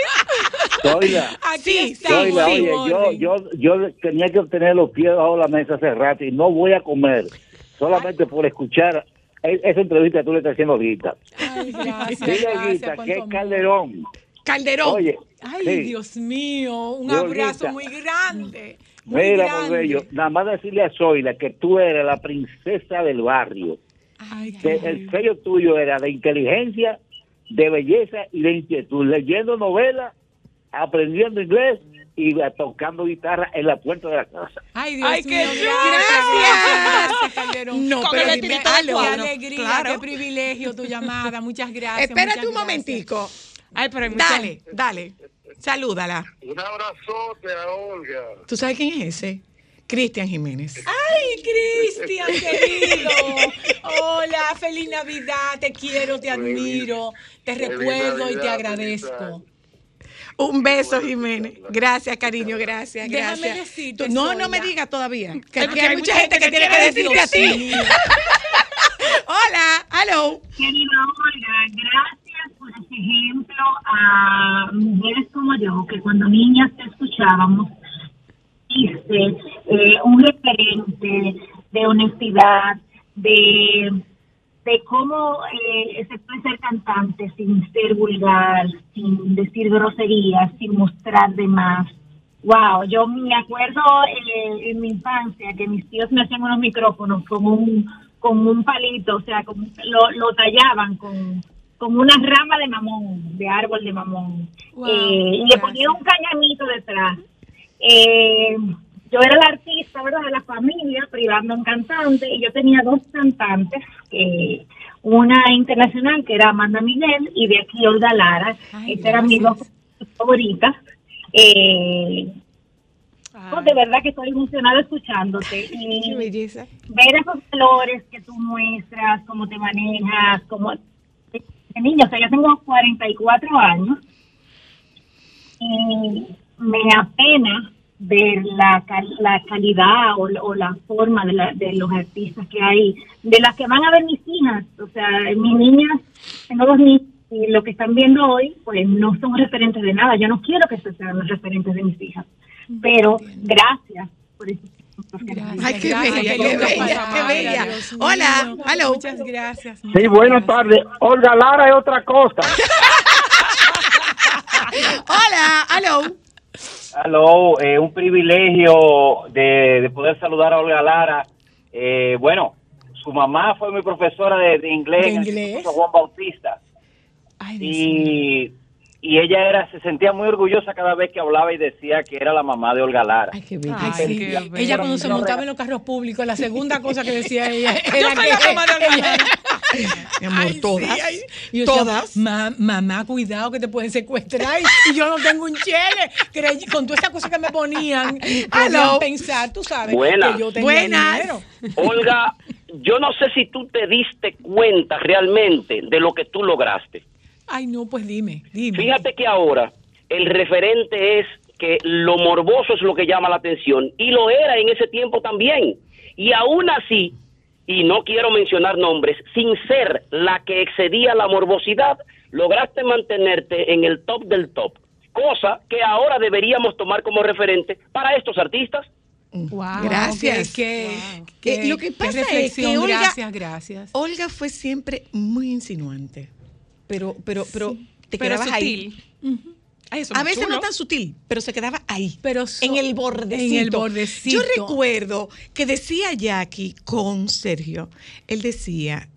Zoila, Aquí Sí, está, Zoila, sí, oye, yo, yo, yo tenía que obtener los pies bajo la mesa hace rato y no voy a comer solamente por escuchar esa entrevista tú le estás haciendo ahorita. Ay, gracias, Dile, que es. Calderón. Calderón. Oye, Ay, sí. Dios mío, un Dios, abrazo muy grande. Muy Mira, grande. por bello, nada más decirle a Zoila que tú eres la princesa del barrio. Ay, Que el sello tuyo era de inteligencia, de belleza y de inquietud. Leyendo novelas, aprendiendo inglés y tocando guitarra en la puerta de la casa. Ay, Dios Ay, qué mío, Calderón. No, pero dime algo. Qué alegría, Claro. qué privilegio tu llamada. Muchas gracias. Espérate muchas un gracias. momentico. Ay, pero hay Dale, dale. Salúdala. Un abrazote a Olga. ¿Tú sabes quién es ese? Cristian Jiménez. Ay, Cristian, querido. Hola, feliz Navidad. Te quiero, te admiro. Te Feliz recuerdo y te agradezco. Un beso, Jiménez. Gracias, cariño, gracias, Déjame gracias. decirte, no, no me digas todavía. Que, hay mucha gente que tiene que decirte a ti. Hola, hello. Querida Olga, gracias por ese ejemplo a mujeres como yo, que cuando niñas te escuchábamos, fuiste eh, un referente de honestidad, de, de cómo eh, se puede ser cantante sin ser vulgar, sin decir groserías, sin mostrar de más. Wow, yo me acuerdo eh, en mi infancia que mis tíos me hacían unos micrófonos con un con un palito, o sea, con- lo, lo tallaban con, con una rama de mamón, de árbol de mamón, Wow, Eh, y le gracias. ponía un cañamito detrás. Eh, yo era la artista, ¿verdad?, de la familia, privando un cantante, y yo tenía dos cantantes, eh, una internacional que era Amanda Miguel y de aquí Olga Lara, estas eran mis dos favoritas. Eh, no, de verdad que estoy emocionada escuchándote. Y ver esos valores que tú muestras, cómo te manejas, como de niño, o sea, yo tengo 44 años y me apena ver la, cal- la calidad o, o la forma de, la- de los artistas que hay, de las que van a ver mis hijas, o sea, mis niñas, tengo dos niñas y lo que están viendo hoy, pues no son referentes de nada, yo no quiero que sean los referentes de mis hijas, pero gracias por eso. Gracias, Ay, qué gracias, bella, qué bella, qué bella. Hola, hello. Muchas gracias. Sí, buenas tardes. Olga Lara es otra cosa. Hola, hello. Aló, eh, un privilegio de, de poder saludar a Olga Lara. Eh, bueno, su mamá fue mi profesora de, de inglés, ¿De en el inglés? Juan Bautista. Ay. Y, y ella era se sentía muy orgullosa cada vez que hablaba y decía que era la mamá de Olga Lara. Ay, qué bella. Ay, Ay, sí. qué Ella bello. cuando se montaba en los carros públicos, la segunda cosa que decía ella Yo era soy que la mamá de Olga Lara. Mi amor, Ay, sí, todas. ay. Yo decía, todas. "Ma- mamá, cuidado que te pueden secuestrar y, y yo no tengo un chele. Con todas esas cosas que me ponían, podían Aló. pensar, tú sabes, Buenas. que yo tenía Buenas. dinero. Olga, yo no sé si tú te diste cuenta realmente de lo que tú lograste. Ay, no, pues dime, dime. Fíjate que ahora el referente es que lo morboso es lo que llama la atención y lo era en ese tiempo también. Y aún así, y no quiero mencionar nombres, sin ser la que excedía la morbosidad, lograste mantenerte en el top del top. Cosa que ahora deberíamos tomar como referente para estos artistas. Wow, Gracias. qué- Eh, qué- lo que pasa es que reflexión, Olga- gracias, gracias. Olga fue siempre muy insinuante, pero, pero, pero te Pero quedabas ahí. sutil. Ay, eso A es veces chulo. no tan sutil, pero se quedaba ahí. Pero so- en el bordecito. en el bordecito. Yo recuerdo que decía Jackie con Sergio, él decía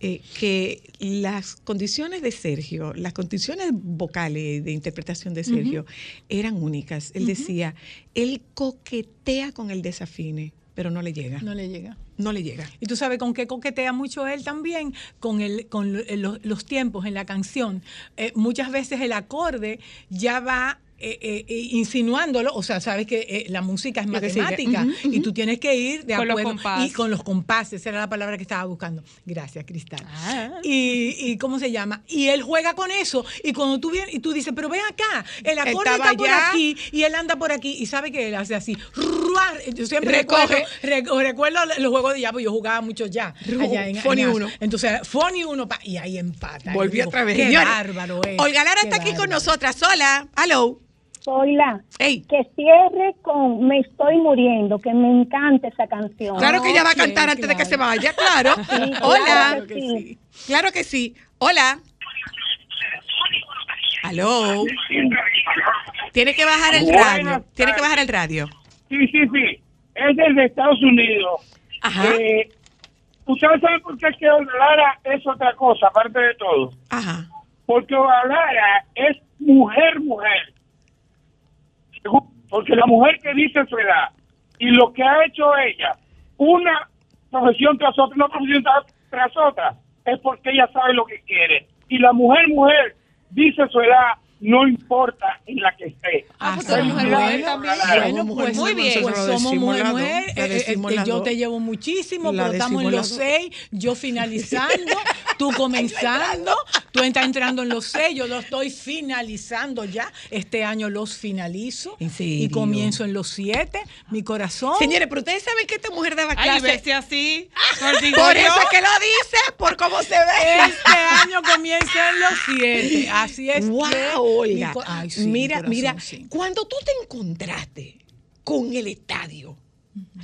eh, que las condiciones de Sergio, las condiciones vocales de interpretación de Sergio eran únicas. Él decía, él coquetea con el desafine, pero no le llega. No le llega. No le llega. Y tú sabes con qué coquetea mucho él también, con, el, con lo- eh, los, los tiempos en la canción. Eh, muchas veces el acorde ya va eh, eh, eh, insinuándolo, o sea, sabes que la música es matemática y tú tienes que ir de Con acuerdo y con los compases, esa era la palabra que estaba buscando. Gracias, Cristal. Ah. Y, y cómo se llama? Y él juega con eso y cuando tú vienes y tú dices, pero ven acá, el acorde estaba está por allá. aquí y él anda por aquí y sabe que él hace así. Yo siempre Recoge. recuerdo, rec- recuerdo los juegos de ya, pues yo jugaba mucho ya. Allá en, en- uno. Entonces, Foni uno pa- y ahí empata. Volvió otra vez. Qué Señores, bárbaro es. Olga Lara está aquí con nosotras. Hola, hello. Hola, Hey. que cierre con Me estoy muriendo, que me encanta esa canción. Claro que ella va a cantar antes de que claro. se vaya, claro. Sí, Hola. claro que sí. Claro que sí. Hola. Aló. Tiene que bajar el Buenas radio. Tiene que bajar el radio. Sí, sí, sí. Es desde Estados Unidos. Ajá. Eh, ¿Ustedes saben por qué es que Olga Lara es otra cosa, aparte de todo? Ajá. Porque Olga Lara es mujer, mujer. Porque la mujer que dice su edad y lo que ha hecho ella, una profesión tras otra, una profesión tras, otra, es porque ella sabe lo que quiere. Y la mujer, mujer, dice su edad, no importa en la que esté. Ah, pues somos mujer, ojalá. Bueno, pues muy bien. Pues somos mujer, mujer. Eh, eh, eh, yo te llevo muchísimo, La pero estamos en los seis, yo finalizando, tú comenzando, tú estás entrando en los seis, yo lo estoy finalizando ya. Este año los finalizo y serio? comienzo en los siete. Mi corazón. Señores, pero ustedes saben que esta mujer daba Ay, clase. veste así. por digo eso que lo dice, por cómo se ve. Este año comienza en los siete. Así es. Wow, que Olga. mi co- Ay, sí, mira, corazón, mira, sí. cuando tú te encontraste con el estadio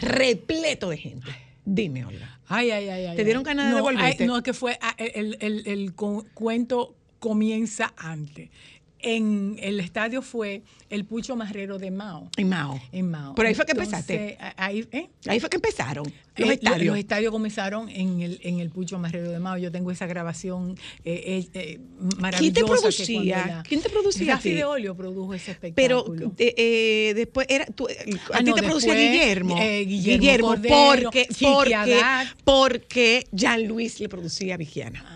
repleto de gente, dime, Olga. Ay, ay, ay, ay. ¿Te dieron ganas de no, devolverte? ay, no, es que fue, ah, el, el- el cu- cuento comienza antes. En el estadio fue el Pucho Marrero de Mao. En Mao. En Mao. Por ahí fue que Entonces, empezaste. Ahí, ¿eh? Ahí fue que empezaron los Eh, estadios. Los estadios comenzaron en el, en el Pucho Marrero de Mao. Yo tengo esa grabación eh, eh, maravillosa. ¿Quién te producía? la- ¿Quién te producía Rafi de Olio produjo ese Pero espectáculo. eh, eh, después era tú, eh, a Ah, ti no, te producía Guillermo. eh, Guillermo Cordero, porque, porque, porque Jean Luis le producía a Vigiana.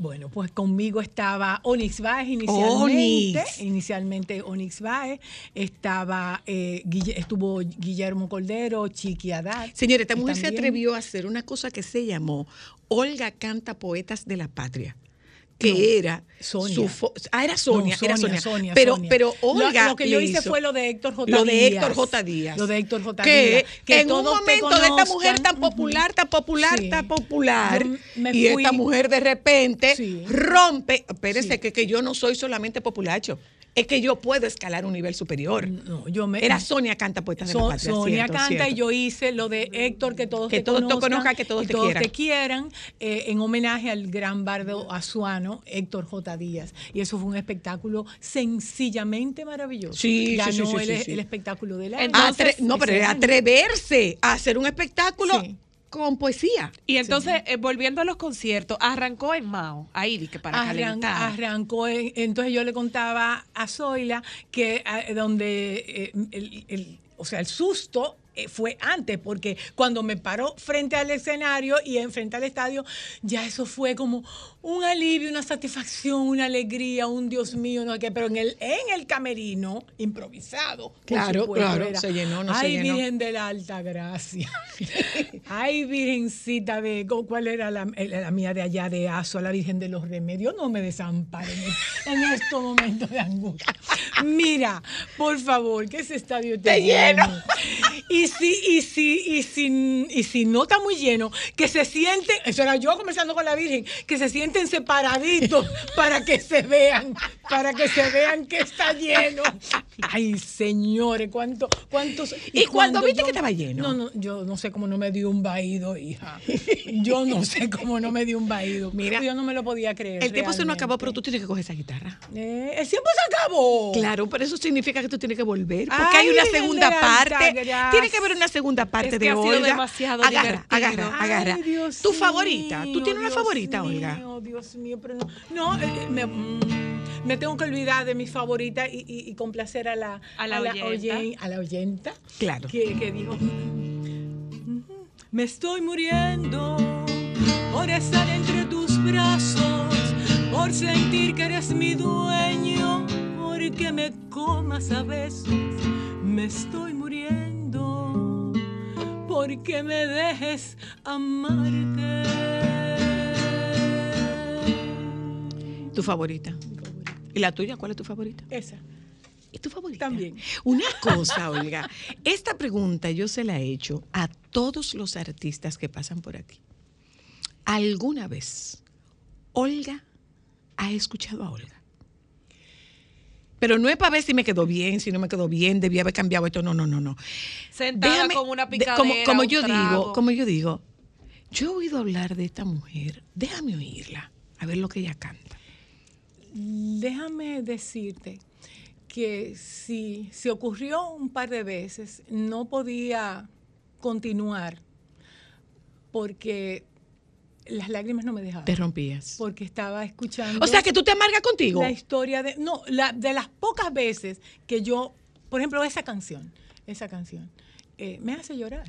Bueno, pues conmigo estaba Onyx Baez inicialmente. Onyx. Inicialmente Onyx Baez. Estaba, eh, Guille- estuvo Guillermo Cordero, Chiqui Haddad. Señores, esta mujer se atrevió a hacer una cosa que se llamó Olga canta poetas de la patria. Que era Sonia. su fo- ah, era Sonia, No, era Sonia. Sonia, pero, Sonia. pero Lo- Olga. Lo, que yo hice fue lo de Héctor J. Lo de. Héctor J. Díaz. Lo de Héctor J. que, Díaz. en un te momento de esta mujer tan popular, tan popular, Sí. tan popular, me y esta mujer de repente Sí. rompe. Espérese, que, que yo no soy solamente populacho, es que yo puedo escalar un nivel superior. No, yo me, Era Sonia Canta Poetas de la So- Patria. Sonia cierto, canta cierto. y yo hice lo de Héctor, que todos Que te todos te que todos te todos quieran. te quieran, eh, en homenaje al gran bardo azuano Héctor J. Díaz. Y eso fue un espectáculo sencillamente maravilloso. Sí, sí, Ganó sí, sí, el, sí, sí. el espectáculo del año. Atre- no, pero atreverse a hacer un espectáculo Sí. Con poesía. Y entonces, eh, volviendo a los conciertos, arrancó en Mao, ahí que para Arran- calentar. arrancó, en- entonces yo le contaba a Zoila que eh, donde eh, el, el- o sea, el susto fue antes, porque cuando me paró frente al escenario y en frente al estadio, ya eso fue como un alivio, una satisfacción, una alegría, un Dios mío, no sé qué, pero en el, en el camerino, improvisado. Claro, supuesto, claro, era, se llenó, no se Ay, llenó". Virgen de la Alta Gracia. Ay, Virgencita de, ¿cuál era la, la mía de allá de Azo, la Virgen de los Remedios? No me desamparen en estos momentos de angustia. Mira, por favor, que ese estadio Esté lleno. Y si, y si, y si, y si no está muy lleno, que se sienten, eso era yo conversando con la Virgen, que se sienten separaditos para que se vean, para que se vean que está lleno. Ay, señores, cuánto, cuántos. ¿Y cuando viste que estaba lleno? No, no, yo no sé cómo no me dio un vaído, hija. Yo no sé cómo no me dio un vaído. Mira, yo no me lo podía creer. El tiempo se nos acabó, pero tú tienes que coger esa guitarra. Eh, el tiempo se acabó. Claro, pero eso significa que tú tienes que volver. Porque Ay, hay una segunda parte. Tiene que haber una segunda parte Es que de ha sido Olga. demasiado agarra, divertido. agarra, agarra. Ay, Dios tu favorita. ¿Tú tienes una favorita, Olga? mío, Dios mío, pero no. No, eh, me, mm, me tengo que olvidar de mi favorita y, y- y complacer a la, A la oyenta. oyen- a la oyenta. Claro. Que, que dijo: Me estoy muriendo por estar entre tus brazos, por sentir que eres mi dueño, porque me comas a besos. Me estoy muriendo porque me dejes amarte. Tu favorita. ¿Y la tuya? ¿Cuál es tu favorita? Esa. ¿Y tu favorita? También. Una cosa, Olga. Esta pregunta yo se la he hecho a todos los artistas que pasan por aquí. ¿Alguna vez Olga ha escuchado a Olga? Pero no es para ver si me quedó bien, si no me quedó bien, debía haber cambiado esto. No, no, no, no. Sentada Déjame- con una de- picadera, como, como un yo digo, como yo digo, yo he oído hablar de esta mujer. Déjame oírla, a ver lo que ella canta. Déjame decirte que si se ocurrió un par de veces, no podía continuar porque las lágrimas no me dejaban. Te rompías. Porque estaba escuchando. O sea, que tú te amargas contigo. La historia de. No, la- de las pocas veces que yo por ejemplo, esa canción, esa canción, eh, me hace llorar.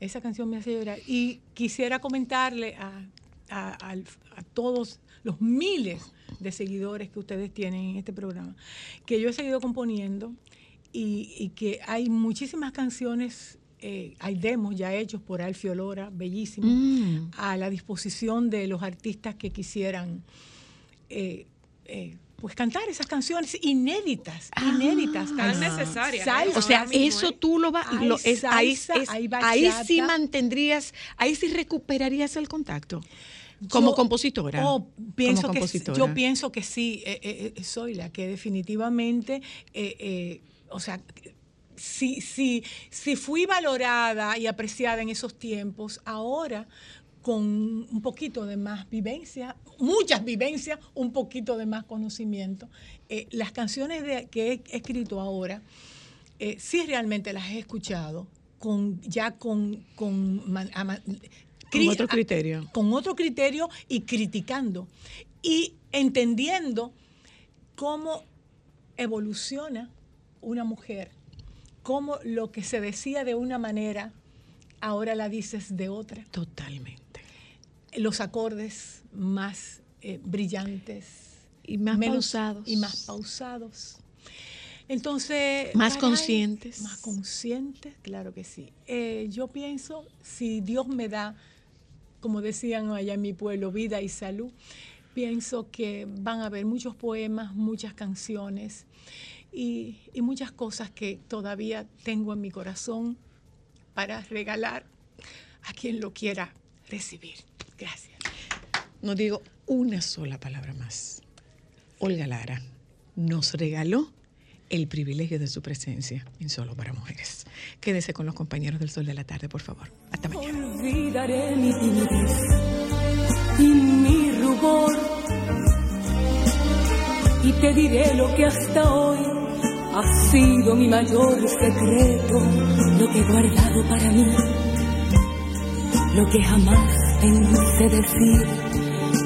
Esa canción me hace llorar. Y quisiera comentarle a, a todos los miles de seguidores que ustedes tienen en este programa, que yo he seguido componiendo y, y que hay muchísimas canciones, eh, hay demos ya hechos por Alfio Lora, bellísimos, Mm. a la disposición de los artistas que quisieran eh, eh, pues cantar esas canciones inéditas, inéditas. Tan necesarias, ¿eh? salsa, O sea, mismo, eso ¿eh? tú lo vas, lo, es, ahí, es- ahí sí mantendrías, ahí sí recuperarías el contacto como Yo- compositora. oh, pienso como que, compositora. yo pienso que sí, eh, eh, eh, soy la que definitivamente, eh, o sea, si, si, si fui valorada y apreciada en esos tiempos, ahora con un poquito de más vivencia, muchas vivencias, un poquito de más conocimiento, las canciones de- que he escrito ahora, sí realmente las he escuchado con ya con, con man- ama- Con otro a- criterio. con otro criterio y criticando y entendiendo cómo evoluciona una mujer, cómo lo que se decía de una manera, ahora la dices de otra. Totalmente. Los acordes más eh, brillantes. Y más menos- pausados. Y más pausados. Entonces... Más caray, conscientes. Más conscientes, claro que sí. Eh, yo pienso, si Dios me da, como decían allá en mi pueblo, vida y salud, pienso que van a haber muchos poemas, muchas canciones y, y muchas cosas que todavía tengo en mi corazón para regalar a quien lo quiera recibir. Gracias. No digo una sola palabra más. Olga Lara nos regaló el privilegio de su presencia en Solo para Mujeres. Quédese con los compañeros del Sol de la Tarde, por favor. Hasta mañana. Olvidaré mi timidez y mi rubor y te diré lo que hasta hoy ha sido mi mayor secreto, lo que he guardado para mí, lo que jamás pensé decir,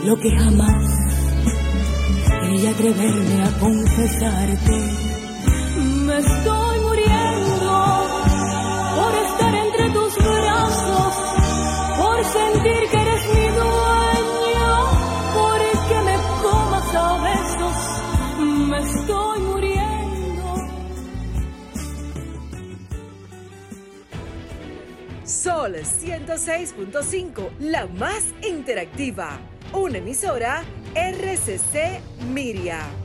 lo que jamás quería atreverme a confesarte. Sol 106.5, la más interactiva. Una emisora RCC Miria.